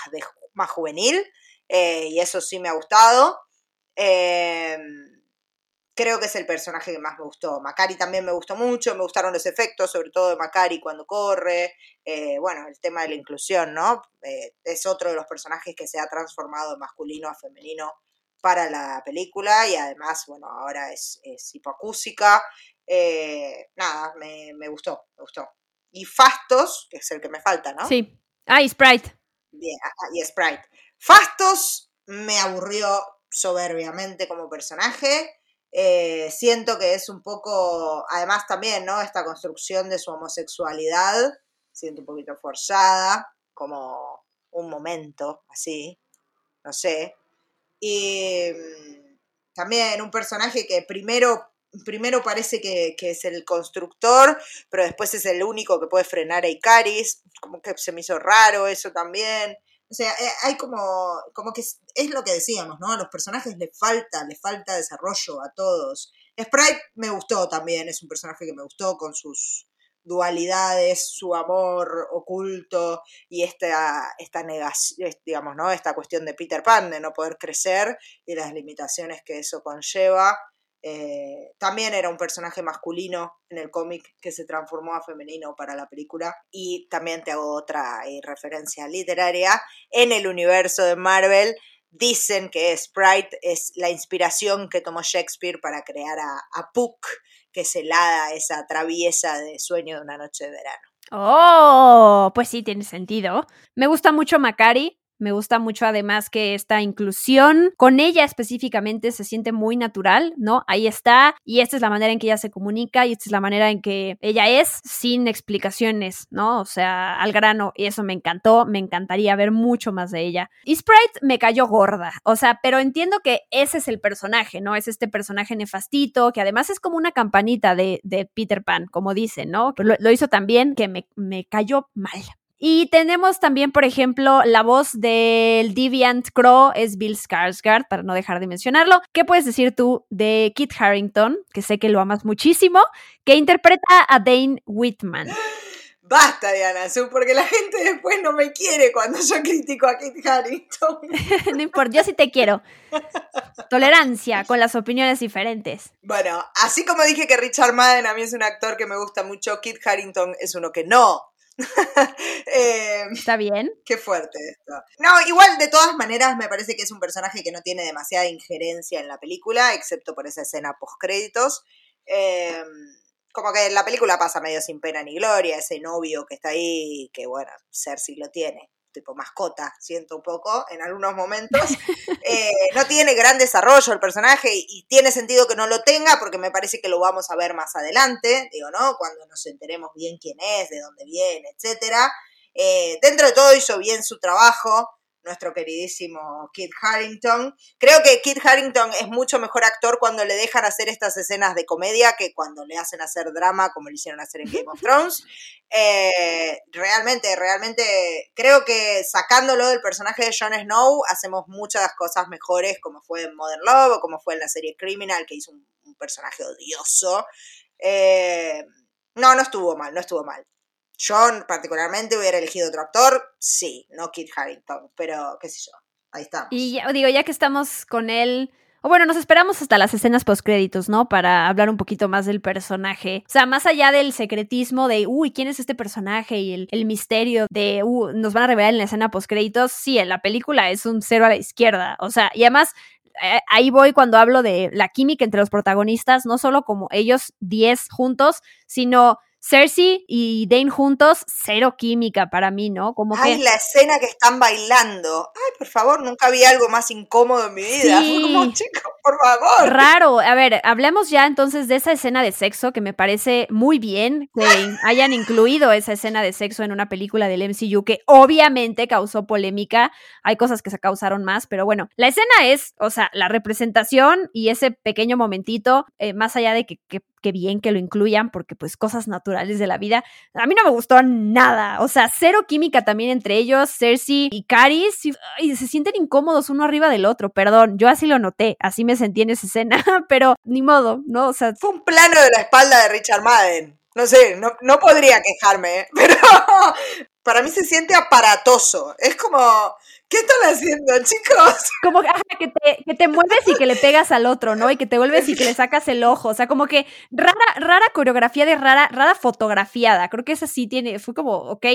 más juvenil, eh, y eso sí me ha gustado. Eh, creo que es el personaje que más me gustó. Macari también me gustó mucho, me gustaron los efectos, sobre todo de Macari cuando corre. Eh, bueno, el tema de la inclusión, ¿no? Es otro de los personajes que se ha transformado de masculino a femenino para la película y además, bueno, ahora es, es. Eh, nada, me, me gustó, me gustó. Y Fastos, que es el que me falta, ¿no? Sí. Ah, y Sprite. Bien, ah, y Sprite. Fastos me aburrió soberbiamente como personaje. Eh, siento que es un poco, además también, ¿no? Esta construcción de su homosexualidad, siento un poquito forzada, como un momento, así, no sé. Y mm, también un personaje que primero, primero parece que, es el constructor, pero después es el único que puede frenar a Icaris, como que se me hizo raro eso también. O sea, eh, hay como, que es, es lo que decíamos, ¿no? A los personajes les falta, les falta desarrollo a todos. Sprite me gustó también, es un personaje que me gustó con sus dualidades, su amor oculto y esta, esta negación, digamos, ¿no? Esta cuestión de Peter Pan de no poder crecer y las limitaciones que eso conlleva. Eh, también era un personaje masculino en el cómic que se transformó a femenino para la película. Y también te hago otra eh, referencia literaria. En el universo de Marvel dicen que Sprite es la inspiración que tomó Shakespeare para crear a, Puck, que es el esa traviesa de sueño de una noche de verano. Oh, pues sí, tiene sentido. Me gusta mucho Macari. Me gusta mucho además que esta inclusión con ella específicamente se siente muy natural, ¿no? Ahí está y esta es la manera en que ella se comunica y esta es la manera en que ella es sin explicaciones, ¿no? O sea, al grano y eso me encantó, me encantaría ver mucho más de ella. Y Sprite me cayó gorda, o sea, pero entiendo que ese es el personaje, ¿no? Es este personaje nefastito que además es como una campanita de, de Peter Pan, como dicen, ¿no? Lo, lo hizo también que me, me cayó mal, y tenemos también, por ejemplo, la voz del Deviant Crow es Bill Skarsgård, para no dejar de mencionarlo. ¿Qué puedes decir tú de Kit Harrington, que sé que lo amas muchísimo, que interpreta a Dane Whitman? Basta, Diana Su, porque la gente después no me quiere cuando yo critico a Kit Harrington. no importa, yo sí te quiero. Tolerancia con las opiniones diferentes. Bueno, así como dije que Richard Madden a mí es un actor que me gusta mucho, Kit Harrington es uno que no. eh, ¿Está bien? Qué fuerte esto. No, igual de todas maneras me parece que es un personaje que no tiene demasiada injerencia en la película, excepto por esa escena post créditos. Eh, como que la película pasa medio sin pena ni gloria, ese novio que está ahí, que bueno, Cersei lo tiene, tipo mascota, siento un poco en algunos momentos. Eh, no tiene gran desarrollo el personaje y, tiene sentido que no lo tenga porque me parece que lo vamos a ver más adelante, digo, ¿no? Cuando nos enteremos bien quién es, de dónde viene, etcétera. Eh, dentro de todo hizo bien su trabajo, nuestro queridísimo Kit Harrington. Creo que Kit Harrington es mucho mejor actor cuando le dejan hacer estas escenas de comedia que cuando le hacen hacer drama como le hicieron hacer en Game of Thrones. Eh, realmente, realmente creo que sacándolo del personaje de Jon Snow hacemos muchas cosas mejores como fue en Modern Love o como fue en la serie Criminal que hizo un, personaje odioso. Eh, no, no estuvo mal, no estuvo mal. Yo particularmente hubiera elegido otro actor, sí, no Kit Harrington, pero qué sé yo, ahí estamos. Y ya, digo, ya que estamos con él, o bueno, nos esperamos hasta las escenas postcréditos, ¿no? Para hablar un poquito más del personaje. O sea, más allá del secretismo de, uy, ¿quién es este personaje? Y el, misterio de, uh, nos van a revelar en la escena postcréditos. Sí, en la película es un cero a la izquierda. O sea, y además eh, ahí voy cuando hablo de la química entre los protagonistas, no solo como ellos 10 juntos, sino Cersei y Dane juntos, cero química para mí, ¿no? Como Ay, la escena que están bailando. Ay, por favor, nunca vi algo más incómodo en mi vida. Sí. como, chicos, por favor. Raro. A ver, hablemos ya entonces de esa escena de sexo que me parece muy bien que hayan incluido esa escena de sexo en una película del MCU que obviamente causó polémica. Hay cosas que se causaron más, pero bueno, la escena es, o sea, la representación y ese pequeño momentito, eh, más allá de que, que qué bien que lo incluyan, porque pues cosas naturales de la vida. A mí no me gustó nada. O sea, cero química también entre ellos, Cersei y Caris. Y, se sienten incómodos uno arriba del otro. Perdón, yo así lo noté, así me sentí en esa escena, pero ni modo, ¿no? O sea. Fue un plano de la espalda de Richard Madden. No sé, no, no podría quejarme, ¿eh? pero para mí se siente aparatoso. Es como, ¿Qué están haciendo, chicos? Como que, te, que, te, mueves y que le pegas al otro, ¿no? Y que te vuelves y que le sacas el ojo. O sea, como que rara, rara coreografía de rara, rara fotografiada. Creo que esa sí tiene, fue como, ok,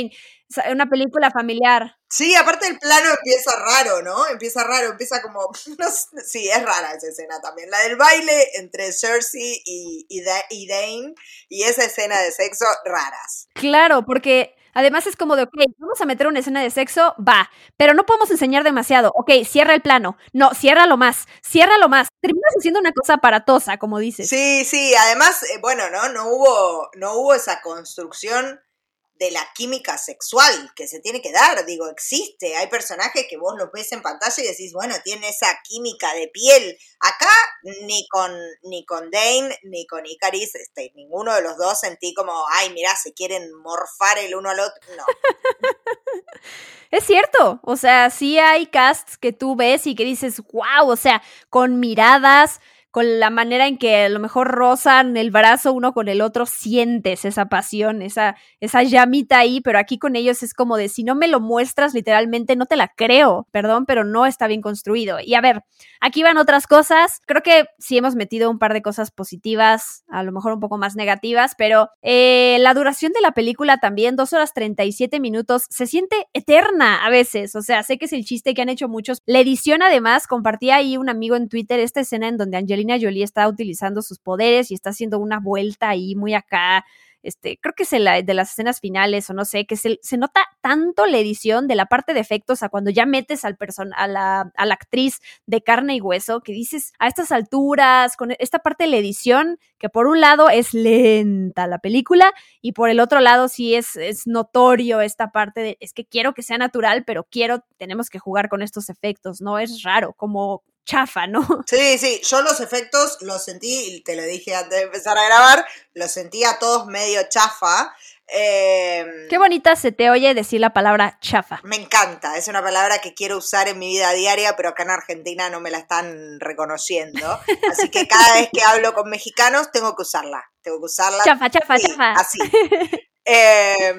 una película familiar. Sí, aparte el plano empieza raro, ¿no? Empieza raro, empieza como, sí, es rara esa escena también. La del baile entre Cersei y, y, y Dane y esa escena de sexo, raras. Claro, porque Además es como de, ok, vamos a meter una escena de sexo, va, pero no podemos enseñar demasiado. Ok, cierra el plano. No, ciérralo más, ciérralo más. Terminas haciendo una cosa aparatosa, como dices. Sí, sí, además, eh, bueno, ¿no? No hubo, no hubo esa construcción de la química sexual que se tiene que dar. Digo, existe. Hay personajes que vos los ves en pantalla y decís, bueno, tiene esa química de piel. Acá ni con, ni con Dane ni con Icaris, este, ninguno de los dos sentí como, ay, mirá, se quieren morfar el uno al otro. No. es cierto. O sea, sí hay casts que tú ves y que dices, wow, o sea, con miradas con la manera en que a lo mejor rozan el brazo uno con el otro, sientes esa pasión, esa, esa llamita ahí, pero aquí con ellos es como de si no me lo muestras literalmente, no te la creo, perdón, pero no está bien construido. Y a ver, aquí van otras cosas, creo que sí hemos metido un par de cosas positivas, a lo mejor un poco más negativas, pero eh, la duración de la película también, dos horas 37 minutos, se siente eterna a veces, o sea, sé que es el chiste que han hecho muchos. La edición además, compartía ahí un amigo en Twitter esta escena en donde Angelina Angelina Jolie está utilizando sus poderes y está haciendo una vuelta ahí muy acá. Este, creo que es la, de las escenas finales o no sé, que se, se, nota tanto la edición de la parte de efectos a cuando ya metes al person a, la, a la actriz de carne y hueso, que dices a estas alturas, con esta parte de la edición, que por un lado es lenta la película y por el otro lado sí es, es notorio esta parte de, es que quiero que sea natural, pero quiero, tenemos que jugar con estos efectos, ¿no? Es raro, como chafa, ¿no? Sí, sí, yo los efectos los sentí, y te lo dije antes de empezar a grabar, los sentí a todos medio chafa. Em, Qué bonita se te oye decir la palabra chafa. Me encanta, es una palabra que quiero usar en mi vida diaria, pero acá en Argentina no me la están reconociendo. Así que cada vez que hablo con mexicanos tengo que usarla. Tengo que usarla. Chafa, chafa, chafa. Así. Eh,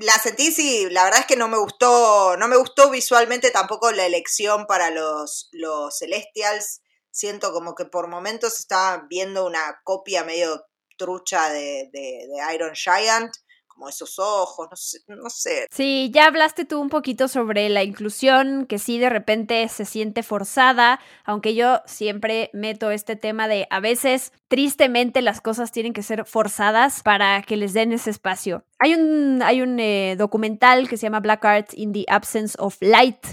la sentí, sí, la verdad es que no me gustó, no me gustó visualmente tampoco la elección para los, los Celestials. Siento como que por momentos estaba viendo una copia medio trucha de, de Iron Giant como esos ojos, no sé, no sé. Sí, ya hablaste tú un poquito sobre la inclusión, que sí de repente se siente forzada, aunque yo siempre meto este tema de a veces, tristemente, las cosas tienen que ser forzadas para que les den ese espacio. Hay un, hay un eh, documental que se llama Black Art in the Absence of Light,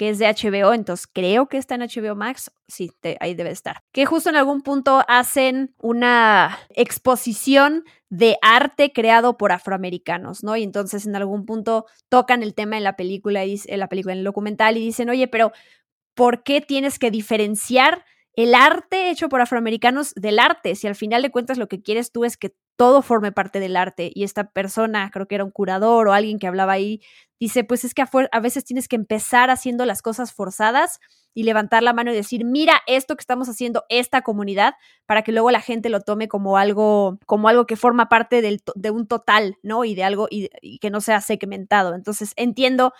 que es de HBO, entonces creo que está en HBO Max, sí, ahí debe estar. Que justo en algún punto hacen una exposición de arte creado por afroamericanos, ¿no? Y entonces en algún punto tocan el tema en la película, en la película, en el documental y dicen, oye, pero ¿por qué tienes que diferenciar el arte hecho por afroamericanos del arte? Si al final de cuentas lo que quieres tú es que todo forme parte del arte. Y esta persona, creo que era un curador o alguien que hablaba ahí, dice, pues es que a, veces tienes que empezar haciendo las cosas forzadas y levantar la mano y decir, mira esto que estamos haciendo esta comunidad, para que luego la gente lo tome como algo, como algo que forma parte del, de un total, ¿no? Y de algo y, y que no sea segmentado. Entonces entiendo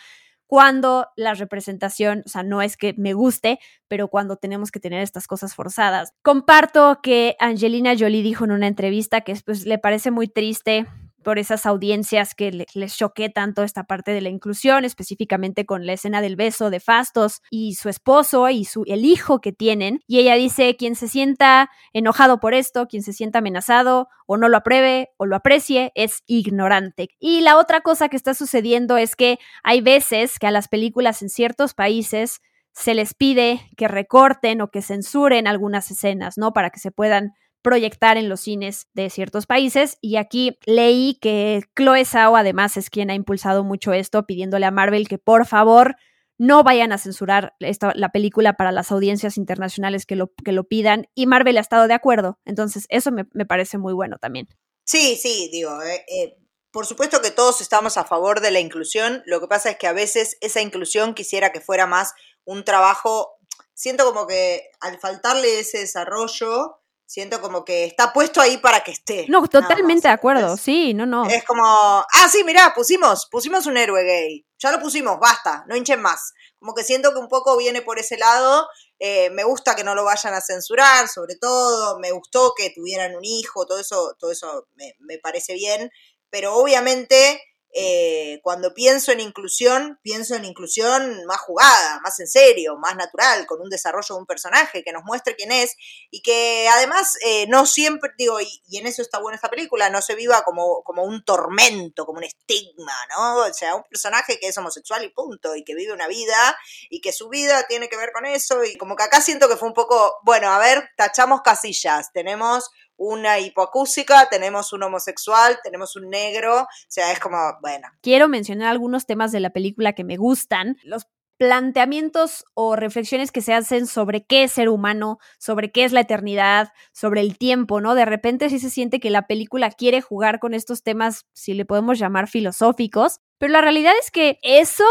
cuando la representación, o sea, no es que me guste, pero cuando tenemos que tener estas cosas forzadas. Comparto que Angelina Jolie dijo en una entrevista que pues, le parece muy triste por esas audiencias que les choqué tanto esta parte de la inclusión, específicamente con la escena del beso de Fastos y su esposo y su, el hijo que tienen. Y ella dice, quien se sienta enojado por esto, quien se sienta amenazado o no lo apruebe o lo aprecie, es ignorante. Y la otra cosa que está sucediendo es que hay veces que a las películas en ciertos países se les pide que recorten o que censuren algunas escenas, ¿no? Para que se puedan proyectar en los cines de ciertos países. Y aquí leí que Chloe Zhao además es quien ha impulsado mucho esto, pidiéndole a Marvel que por favor no vayan a censurar esta, la película para las audiencias internacionales que lo, que lo pidan. Y Marvel ha estado de acuerdo. Entonces, eso me, parece muy bueno también. Sí, sí, digo, eh, eh, por supuesto que todos estamos a favor de la inclusión. Lo que pasa es que a veces esa inclusión quisiera que fuera más un trabajo. Siento como que al faltarle ese desarrollo, siento como que está puesto ahí para que esté. No, totalmente de acuerdo, sí, no, no. Es como, ah, sí, mirá, pusimos, pusimos un héroe gay, ya lo pusimos, basta, no hinchen más. Como que siento que un poco viene por ese lado, eh, me gusta que no lo vayan a censurar, sobre todo, me gustó que tuvieran un hijo, todo eso, todo eso me, me parece bien, pero obviamente eh, cuando pienso en inclusión, pienso en inclusión más jugada, más en serio, más natural, con un desarrollo de un personaje que nos muestre quién es y que además eh, no siempre, digo, y, en eso está buena esta película, no se viva como, como un tormento, como un estigma, ¿no? O sea, un personaje que es homosexual y punto, y que vive una vida y que su vida tiene que ver con eso y como que acá siento que fue un poco, bueno, a ver, tachamos casillas, tenemos una hipoacústica, tenemos un homosexual, tenemos un negro, o sea, es como, bueno. Quiero mencionar algunos temas de la película que me gustan. Los planteamientos o reflexiones que se hacen sobre qué es ser humano, sobre qué es la eternidad, sobre el tiempo, ¿no? De repente sí se siente que la película quiere jugar con estos temas, si le podemos llamar filosóficos, pero la realidad es que eso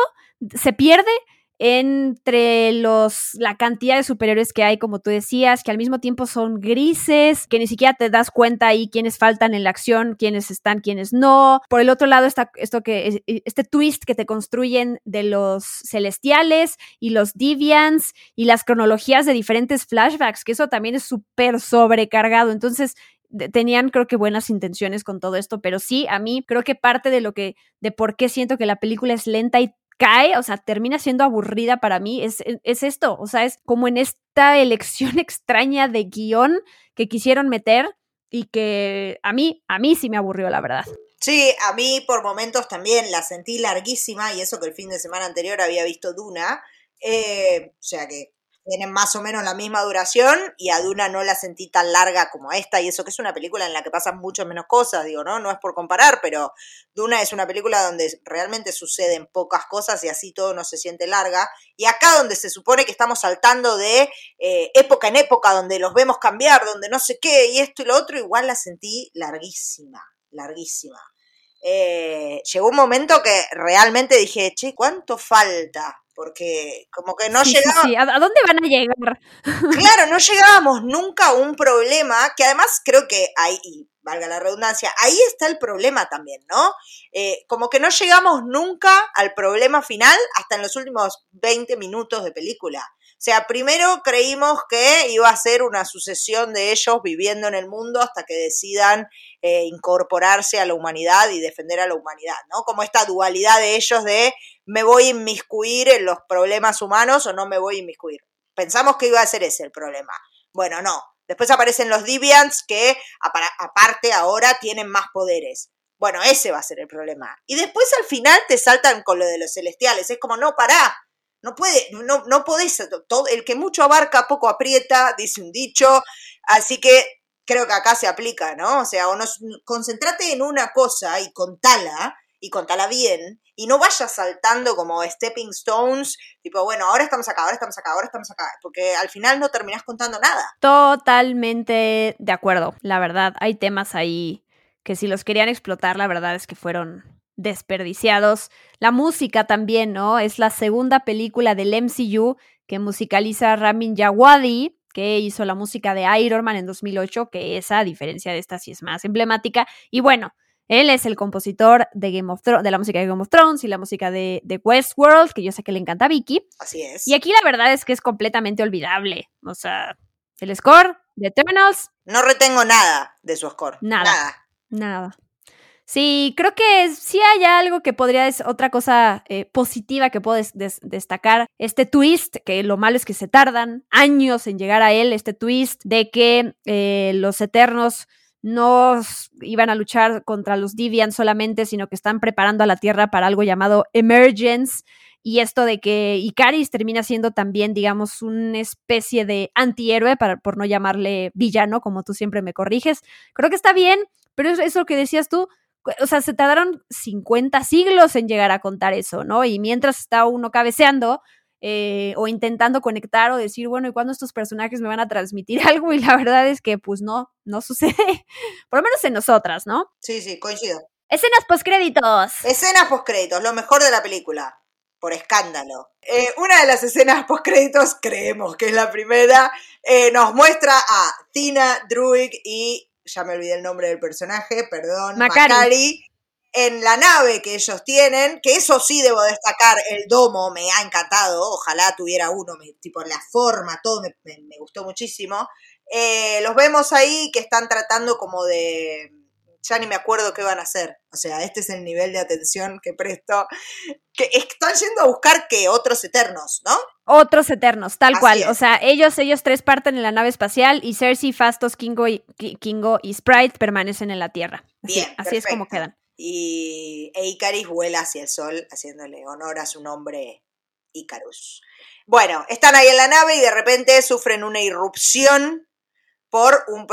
se pierde entre los la cantidad de superiores que hay, como tú decías, que al mismo tiempo son grises, que ni siquiera te das cuenta ahí quiénes faltan en la acción, quiénes están, quiénes no. Por el otro lado está esto que este twist que te construyen de los celestiales y los deviants y las cronologías de diferentes flashbacks, que eso también es súper sobrecargado. Entonces, tenían creo que buenas intenciones con todo esto, pero sí, a mí creo que parte de lo que, de por qué siento que la película es lenta y cae, o sea, termina siendo aburrida para mí, es, es, esto, o sea, es como en esta elección extraña de guion que quisieron meter y que a mí, a mí sí me aburrió, la verdad. Sí, a mí por momentos también la sentí larguísima y eso que el fin de semana anterior había visto Duna, eh, o sea que tienen más o menos la misma duración y a Duna no la sentí tan larga como esta y eso que es una película en la que pasan mucho menos cosas, digo, ¿no? No es por comparar, pero Duna es una película donde realmente suceden pocas cosas y así todo no se siente larga. Y acá donde se supone que estamos saltando de eh, época en época, donde los vemos cambiar, donde no sé qué y esto y lo otro, igual la sentí larguísima, larguísima. Eh, llegó un momento que realmente dije, che, ¿cuánto falta? Porque como que no llegábamos... Sí, ¿A dónde van a llegar? Claro, no llegábamos nunca a un problema, que además creo que ahí, valga la redundancia, ahí está el problema también, ¿no? Eh, como que no llegamos nunca al problema final hasta en los últimos 20 minutos de película. O sea, primero creímos que iba a ser una sucesión de ellos viviendo en el mundo hasta que decidan eh, incorporarse a la humanidad y defender a la humanidad, ¿no? Como esta dualidad de ellos de me voy a inmiscuir en los problemas humanos o no me voy a inmiscuir. Pensamos que iba a ser ese el problema. Bueno, no. Después aparecen los Deviants que aparte ahora tienen más poderes. Bueno, ese va a ser el problema. Y después al final te saltan con lo de los celestiales. Es como, no, pará No puede, no, no podés, todo, el que mucho abarca, poco aprieta, dice un dicho, así que creo que acá se aplica, ¿no? O sea, o nos, concentrate en una cosa y contala, y contala bien, y no vayas saltando como stepping stones, tipo, bueno, ahora estamos acá, ahora estamos acá, ahora estamos acá, porque al final no terminás contando nada. Totalmente de acuerdo, la verdad, hay temas ahí que si los querían explotar, la verdad es que fueron desperdiciados. La música también, ¿no? Es la segunda película del MCU que musicaliza Ramin Djawadi, que hizo la música de Iron Man en 2008, que esa, a diferencia de esta, sí es más emblemática. Y bueno, él es el compositor de Game of de la música de Game of Thrones y la música de, de, Westworld, que yo sé que le encanta a Vicky. Así es. Y aquí la verdad es que es completamente olvidable. O sea, el score de Eternals. No retengo nada de su score. Nada. Nada. Nada. Sí, creo que sí hay algo que podría, es otra cosa eh, positiva que puedo destacar. Este twist, que lo malo es que se tardan años en llegar a él, este twist de que eh, los Eternos no iban a luchar contra los Divian solamente, sino que están preparando a la Tierra para algo llamado Emergence. Y esto de que Icaris termina siendo también, digamos, una especie de antihéroe, para, por no llamarle villano, como tú siempre me corriges. Creo que está bien, pero es eso que decías tú, o sea, se tardaron 50 siglos en llegar a contar eso, ¿no? Y mientras está uno cabeceando eh, o intentando conectar o decir, bueno, ¿y cuándo estos personajes me van a transmitir algo? Y la verdad es que, pues no, no sucede, por lo menos en nosotras, ¿no? Sí, sí, coincido. Escenas postcréditos. Escenas postcréditos, lo mejor de la película, por escándalo. Eh, una de las escenas postcréditos, creemos que es la primera, eh, nos muestra a Tina, Druid y ya me olvidé el nombre del personaje, perdón, Macari. En la nave que ellos tienen, que eso sí debo destacar, el domo me ha encantado, ojalá tuviera uno, tipo la forma, todo me, gustó muchísimo. Eh, los vemos ahí que están tratando como de ya ni me acuerdo qué van a hacer. O sea, este es el nivel de atención que presto. Que están yendo a buscar que otros eternos, ¿no? Otros eternos, tal cual. O sea, ellos, ellos tres parten en la nave espacial y Cersei, Fastos, Kingo y, Kingo y Sprite permanecen en la Tierra. Así, Bien, así es como quedan. Y e Icaris vuela hacia el sol, haciéndole honor a su nombre Icarus. Bueno, están ahí en la nave y de repente sufren una irrupción por un,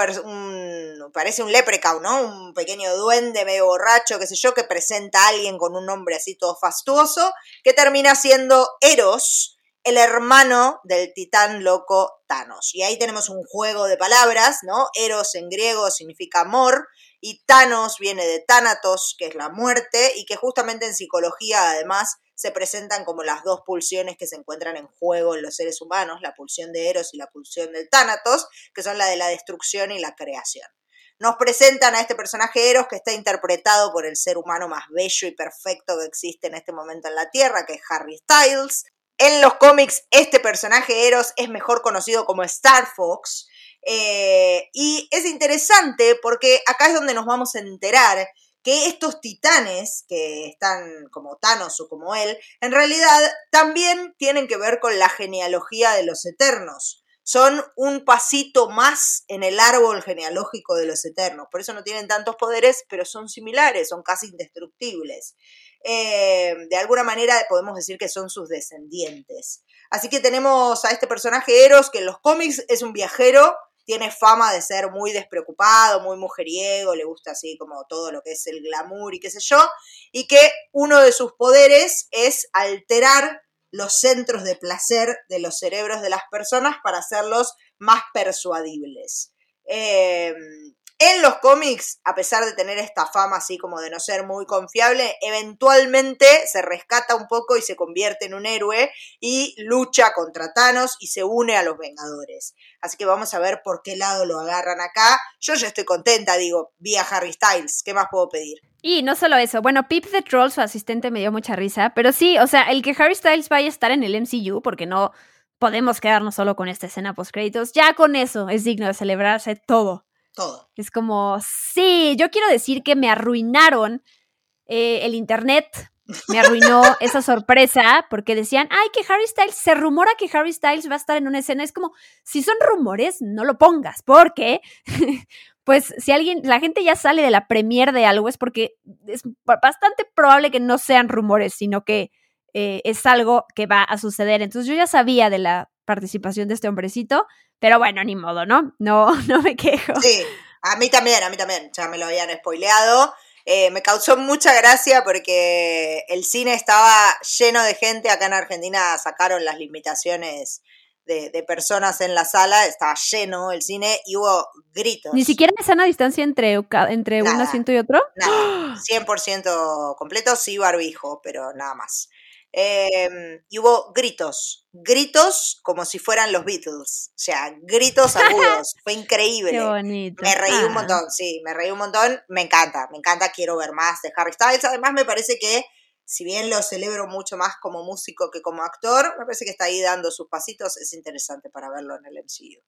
parece un leprechaun, ¿no? Un pequeño duende medio borracho, qué sé yo, que presenta a alguien con un nombre así todo fastuoso, que termina siendo Eros, el hermano del titán loco Thanos. Y ahí tenemos un juego de palabras, ¿no? Eros en griego significa amor, y Thanos viene de Thanatos, que es la muerte, y que justamente en psicología además se presentan como las dos pulsiones que se encuentran en juego en los seres humanos, la pulsión de Eros y la pulsión del Tánatos, que son la de la destrucción y la creación. Nos presentan a este personaje Eros que está interpretado por el ser humano más bello y perfecto que existe en este momento en la Tierra, que es Harry Styles. En los cómics, este personaje Eros es mejor conocido como Star Fox. Eh, y es interesante porque acá es donde nos vamos a enterar que estos titanes, que están como Thanos o como él, en realidad también tienen que ver con la genealogía de los eternos. Son un pasito más en el árbol genealógico de los eternos. Por eso no tienen tantos poderes, pero son similares, son casi indestructibles. Eh, de alguna manera podemos decir que son sus descendientes. Así que tenemos a este personaje Eros, que en los cómics es un viajero tiene fama de ser muy despreocupado, muy mujeriego, le gusta así como todo lo que es el glamour y qué sé yo, y que uno de sus poderes es alterar los centros de placer de los cerebros de las personas para hacerlos más persuadibles. Eh, en los cómics, a pesar de tener esta fama así como de no ser muy confiable, eventualmente se rescata un poco y se convierte en un héroe y lucha contra Thanos y se une a los Vengadores. Así que vamos a ver por qué lado lo agarran acá. Yo ya estoy contenta, digo, vi a Harry Styles, ¿qué más puedo pedir? Y no solo eso, bueno, Pip the Troll, su asistente, me dio mucha risa, pero sí, o sea, el que Harry Styles vaya a estar en el MCU, porque no podemos quedarnos solo con esta escena post créditos, ya con eso es digno de celebrarse todo todo. Es como, sí, yo quiero decir que me arruinaron eh, el internet, me arruinó esa sorpresa porque decían, ay, que Harry Styles, se rumora que Harry Styles va a estar en una escena. Es como, si son rumores, no lo pongas, porque, pues, si alguien, la gente ya sale de la premier de algo, es porque es bastante probable que no sean rumores, sino que eh, es algo que va a suceder. Entonces yo ya sabía de la participación de este hombrecito, pero bueno, ni modo, ¿no? No, no me quejo. Sí, a mí también, a mí también, ya me lo habían spoileado. Eh, me causó mucha gracia porque el cine estaba lleno de gente. Acá en Argentina sacaron las limitaciones de, de, personas en la sala, estaba lleno el cine y hubo gritos. ¿Ni siquiera hay sana distancia entre, entre un asiento y otro? Nada, 100% completo, sí barbijo, pero nada más. Eh, y hubo gritos, gritos como si fueran los Beatles, o sea, gritos agudos, fue increíble. Qué bonito. Me reí Ah. un montón, sí, me reí un montón, me encanta, me encanta, quiero ver más de Harry Styles, además me parece que si bien lo celebro mucho más como músico que como actor, me parece que está ahí dando sus pasitos, es interesante para verlo en el MCU.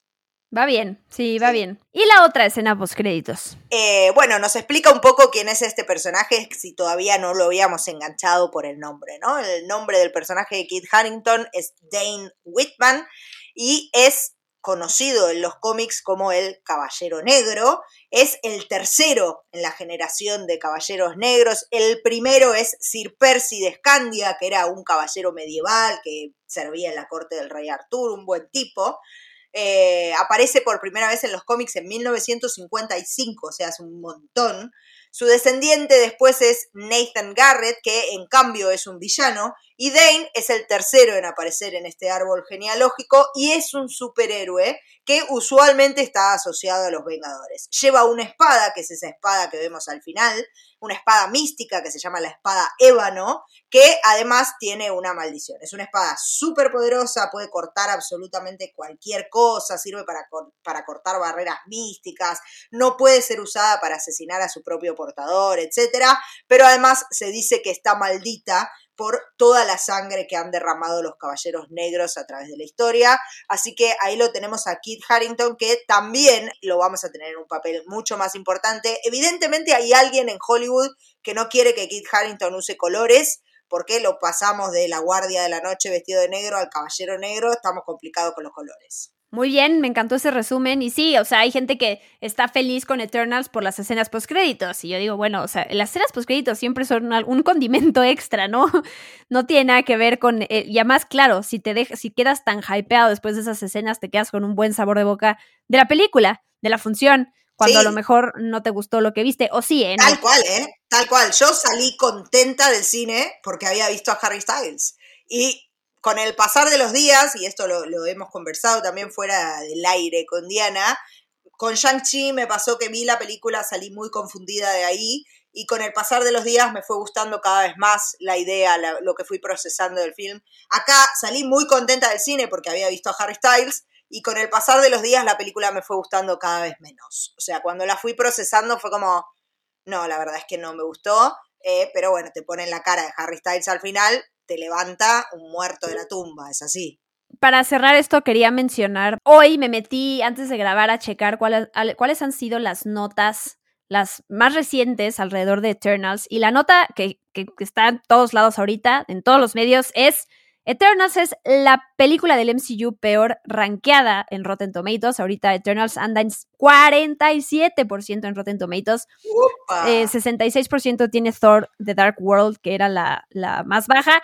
Va bien, sí, va Sí. bien. Y la otra escena post créditos. Eh, bueno, nos explica un poco quién es este personaje si todavía no lo habíamos enganchado por el nombre, ¿no? El nombre del personaje de Kit Harington es Dane Whitman y es conocido en los cómics como el Caballero Negro. Es el tercero en la generación de Caballeros Negros. El primero es Sir Percy de Scandia, que era un caballero medieval que servía en la corte del rey Arturo, un buen tipo. Eh, aparece por primera vez en los cómics en 1955, o sea, hace un montón. Su descendiente después es Nathan Garrett, que en cambio es un villano, y Dane es el tercero en aparecer en este árbol genealógico y es un superhéroe que usualmente está asociado a los Vengadores. Lleva una espada, que es esa espada que vemos al final, una espada mística que se llama la espada ébano, que además tiene una maldición. Es una espada súper poderosa, puede cortar absolutamente cualquier cosa, sirve para, para cortar barreras místicas, no puede ser usada para asesinar a su propio portador, etc. Pero además se dice que está maldita por toda la sangre que han derramado los caballeros negros a través de la historia. Así que ahí lo tenemos a Kit Harrington, que también lo vamos a tener en un papel mucho más importante. Evidentemente hay alguien en Hollywood que no quiere que Kit Harrington use colores, porque lo pasamos de la guardia de la noche vestido de negro al caballero negro, estamos complicados con los colores. Muy bien, me encantó ese resumen. Y sí, o sea, hay gente que está feliz con Eternals por las escenas postcréditos. Y yo digo, bueno, o sea, las escenas postcréditos siempre son un condimento extra, ¿no? No tiene nada que ver con. eh, y además, claro, si te dejas, si quedas tan hypeado después de esas escenas, te quedas con un buen sabor de boca de la película, de la función, cuando Sí. a lo mejor no te gustó lo que viste. O sí, ¿eh? No. Tal cual, ¿eh? Tal cual. Yo salí contenta del cine porque había visto a Harry Styles. Y con el pasar de los días, y esto lo, hemos conversado también fuera del aire con Diana, con Shang-Chi me pasó que vi la película, salí muy confundida de ahí, y con el pasar de los días me fue gustando cada vez más la idea, lo que fui procesando del film. Acá salí muy contenta del cine porque había visto a Harry Styles, y con el pasar de los días la película me fue gustando cada vez menos. O sea, cuando la fui procesando fue como, no, la verdad es que no me gustó, eh, pero bueno, te ponen la cara de Harry Styles al final, te levanta un muerto de la tumba, es así. Para cerrar esto, quería mencionar, hoy me metí antes de grabar a checar cuáles, cuáles han sido las notas, las más recientes alrededor de Eternals. Y la nota que, que- que está en todos lados ahorita, en todos los medios, es Eternals es la película del MCU peor rankeada en Rotten Tomatoes. Ahorita Eternals anda en 47% en Rotten Tomatoes. Upa. Eh, 66% tiene Thor The Dark World, que era la, la más baja.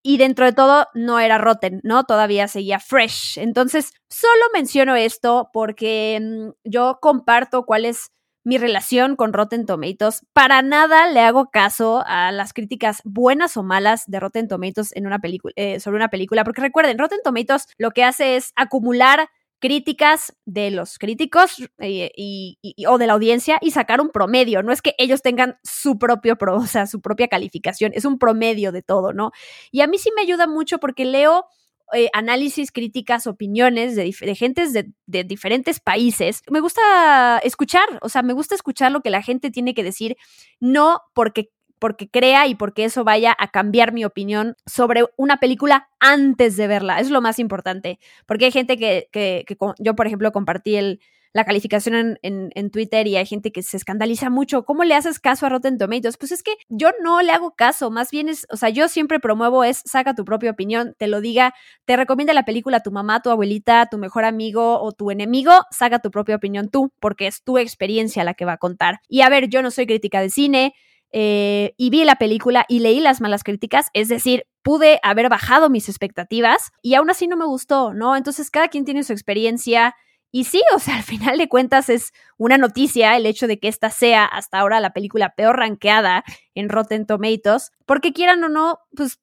Y dentro de todo no era Rotten, ¿no? Todavía seguía Fresh. Entonces, solo menciono esto porque mm, yo comparto cuál es mi relación con Rotten Tomatoes. Para nada le hago caso a las críticas buenas o malas de Rotten Tomatoes en una película, eh, sobre una película, porque recuerden, Rotten Tomatoes lo que hace es acumular críticas de los críticos eh, y, y- o de la audiencia y sacar un promedio. No es que ellos tengan su propio, pro, o sea, su propia calificación, es un promedio de todo, ¿no? Y a mí sí me ayuda mucho porque leo eh, análisis, críticas, opiniones de, dif- de de, diferentes países. Me gusta escuchar, o sea, me gusta escuchar lo que la gente tiene que decir, no porque porque crea y porque eso vaya a cambiar mi opinión sobre una película antes de verla. Es lo más importante. Porque hay gente que, que, que yo, por ejemplo, compartí el, la calificación en, en, Twitter y hay gente que se escandaliza mucho. ¿Cómo le haces caso a Rotten Tomatoes? Pues es que yo no le hago caso. Más bien es, o sea, yo siempre promuevo es saca tu propia opinión, te lo diga, te recomienda la película tu mamá, tu abuelita, tu mejor amigo o tu enemigo, saca tu propia opinión tú, porque es tu experiencia la que va a contar. Y a ver, yo no soy crítica de cine, eh, y vi la película y leí las malas críticas, es decir, pude haber bajado mis expectativas y aún así no me gustó, ¿no? Entonces cada quien tiene su experiencia y sí, o sea, al final de cuentas es una noticia el hecho de que esta sea hasta ahora la película peor rankeada en Rotten Tomatoes, porque quieran o no, pues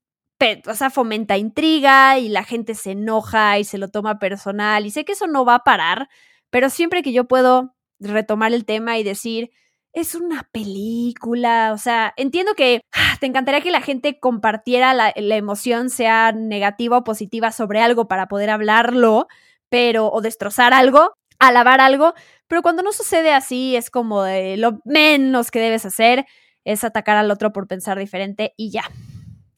o sea, fomenta intriga y la gente se enoja y se lo toma personal. Y sé que eso no va a parar, pero siempre que yo puedo retomar el tema y decir, es una película, o sea, entiendo que ah, te encantaría que la gente compartiera la, emoción, sea negativa o positiva sobre algo para poder hablarlo, pero, o destrozar algo, alabar algo, pero cuando no sucede así es como de lo menos que debes hacer es atacar al otro por pensar diferente y ya.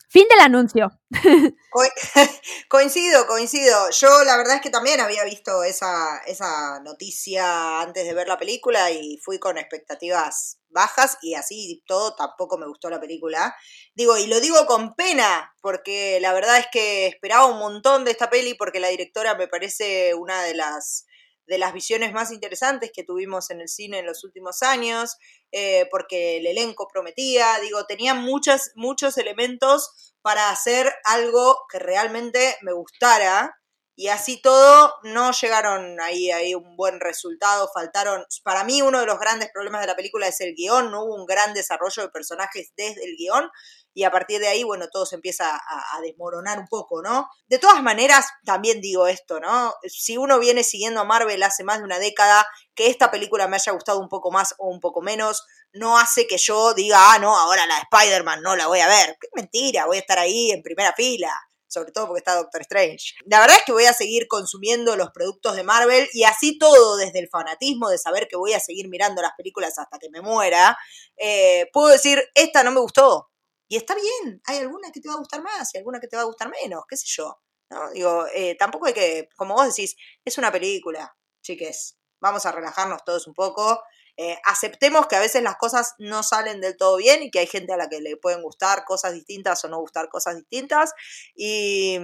Fin del anuncio. coincido, coincido. Yo la verdad es que también había visto esa, esa noticia antes de ver la película y fui con expectativas bajas y así todo tampoco me gustó la película. Digo, y lo digo con pena, porque la verdad es que esperaba un montón de esta peli porque la directora me parece una de las de las visiones más interesantes que tuvimos en el cine en los últimos años, eh, porque el elenco prometía, digo, tenía muchos, muchos elementos para hacer algo que realmente me gustara. Y así todo, no llegaron ahí, ahí un buen resultado, faltaron, para mí uno de los grandes problemas de la película es el guion, no hubo un gran desarrollo de personajes desde el guion, y a partir de ahí, bueno, todo se empieza a, desmoronar un poco, ¿no? De todas maneras, también digo esto, ¿no? Si uno viene siguiendo a Marvel hace más de una década, que esta película me haya gustado un poco más o un poco menos, no hace que yo diga, ah, no, ahora la de Spider-Man no la voy a ver. Qué mentira, voy a estar ahí en primera fila sobre todo porque está Doctor Strange. La verdad es que voy a seguir consumiendo los productos de Marvel y así todo desde el fanatismo de saber que voy a seguir mirando las películas hasta que me muera, eh, puedo decir, esta no me gustó, y está bien, hay alguna que te va a gustar más y alguna que te va a gustar menos, qué sé yo. ¿no? Digo, eh, tampoco hay que, como vos decís, es una película, chiques. Vamos a relajarnos todos un poco. Eh, aceptemos que a veces las cosas no salen del todo bien y que hay gente a la que le pueden gustar cosas distintas o no gustar cosas distintas. Y,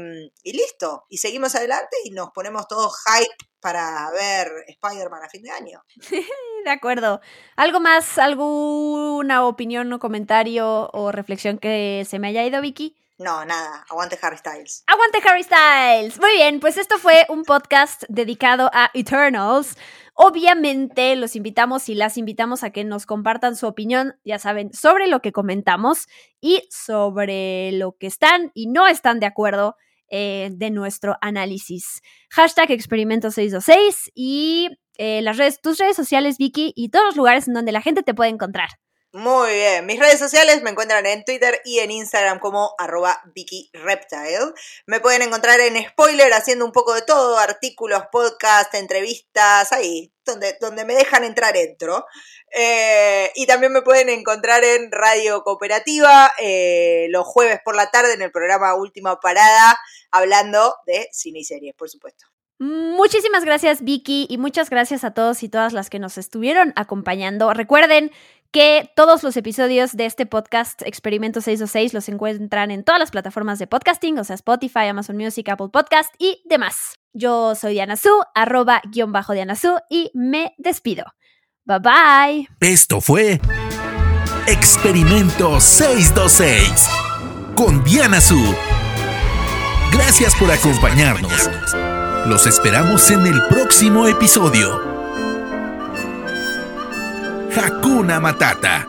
y listo. Y seguimos adelante y nos ponemos todos hype para ver Spider-Man a fin de año. de acuerdo. ¿Algo más, alguna opinión o comentario o reflexión que se me haya ido, Vicky? No, nada. Aguante Harry Styles. Aguante Harry Styles. Muy bien, pues esto fue un podcast dedicado a Eternals. Obviamente los invitamos y las invitamos a que nos compartan su opinión, ya saben, sobre lo que comentamos y sobre lo que están y no están de acuerdo eh, de nuestro análisis. Hashtag experimento 626 y eh, las redes, tus redes sociales, Vicky, y todos los lugares en donde la gente te puede encontrar. Muy bien, mis redes sociales me encuentran en Twitter y en Instagram como arroba Vicky Reptile. Me pueden encontrar en Spoiler haciendo un poco de todo, artículos, podcast, entrevistas, ahí, donde, donde me dejan entrar entro. Eh, y también me pueden encontrar en Radio Cooperativa eh, los jueves por la tarde en el programa Última Parada, hablando de cine y series, por supuesto. Muchísimas gracias Vicky y muchas gracias a todos y todas las que nos estuvieron acompañando. Recuerden que todos los episodios de este podcast Experimento 626 los encuentran en todas las plataformas de podcasting, o sea, Spotify, Amazon Music, Apple Podcast y demás. Yo soy Diana Su, arroba guion bajo Diana Su, y me despido. Bye bye. Esto fue Experimento 626 con Diana Su. Gracias por acompañarnos. Los esperamos en el próximo episodio. Hakuna Matata.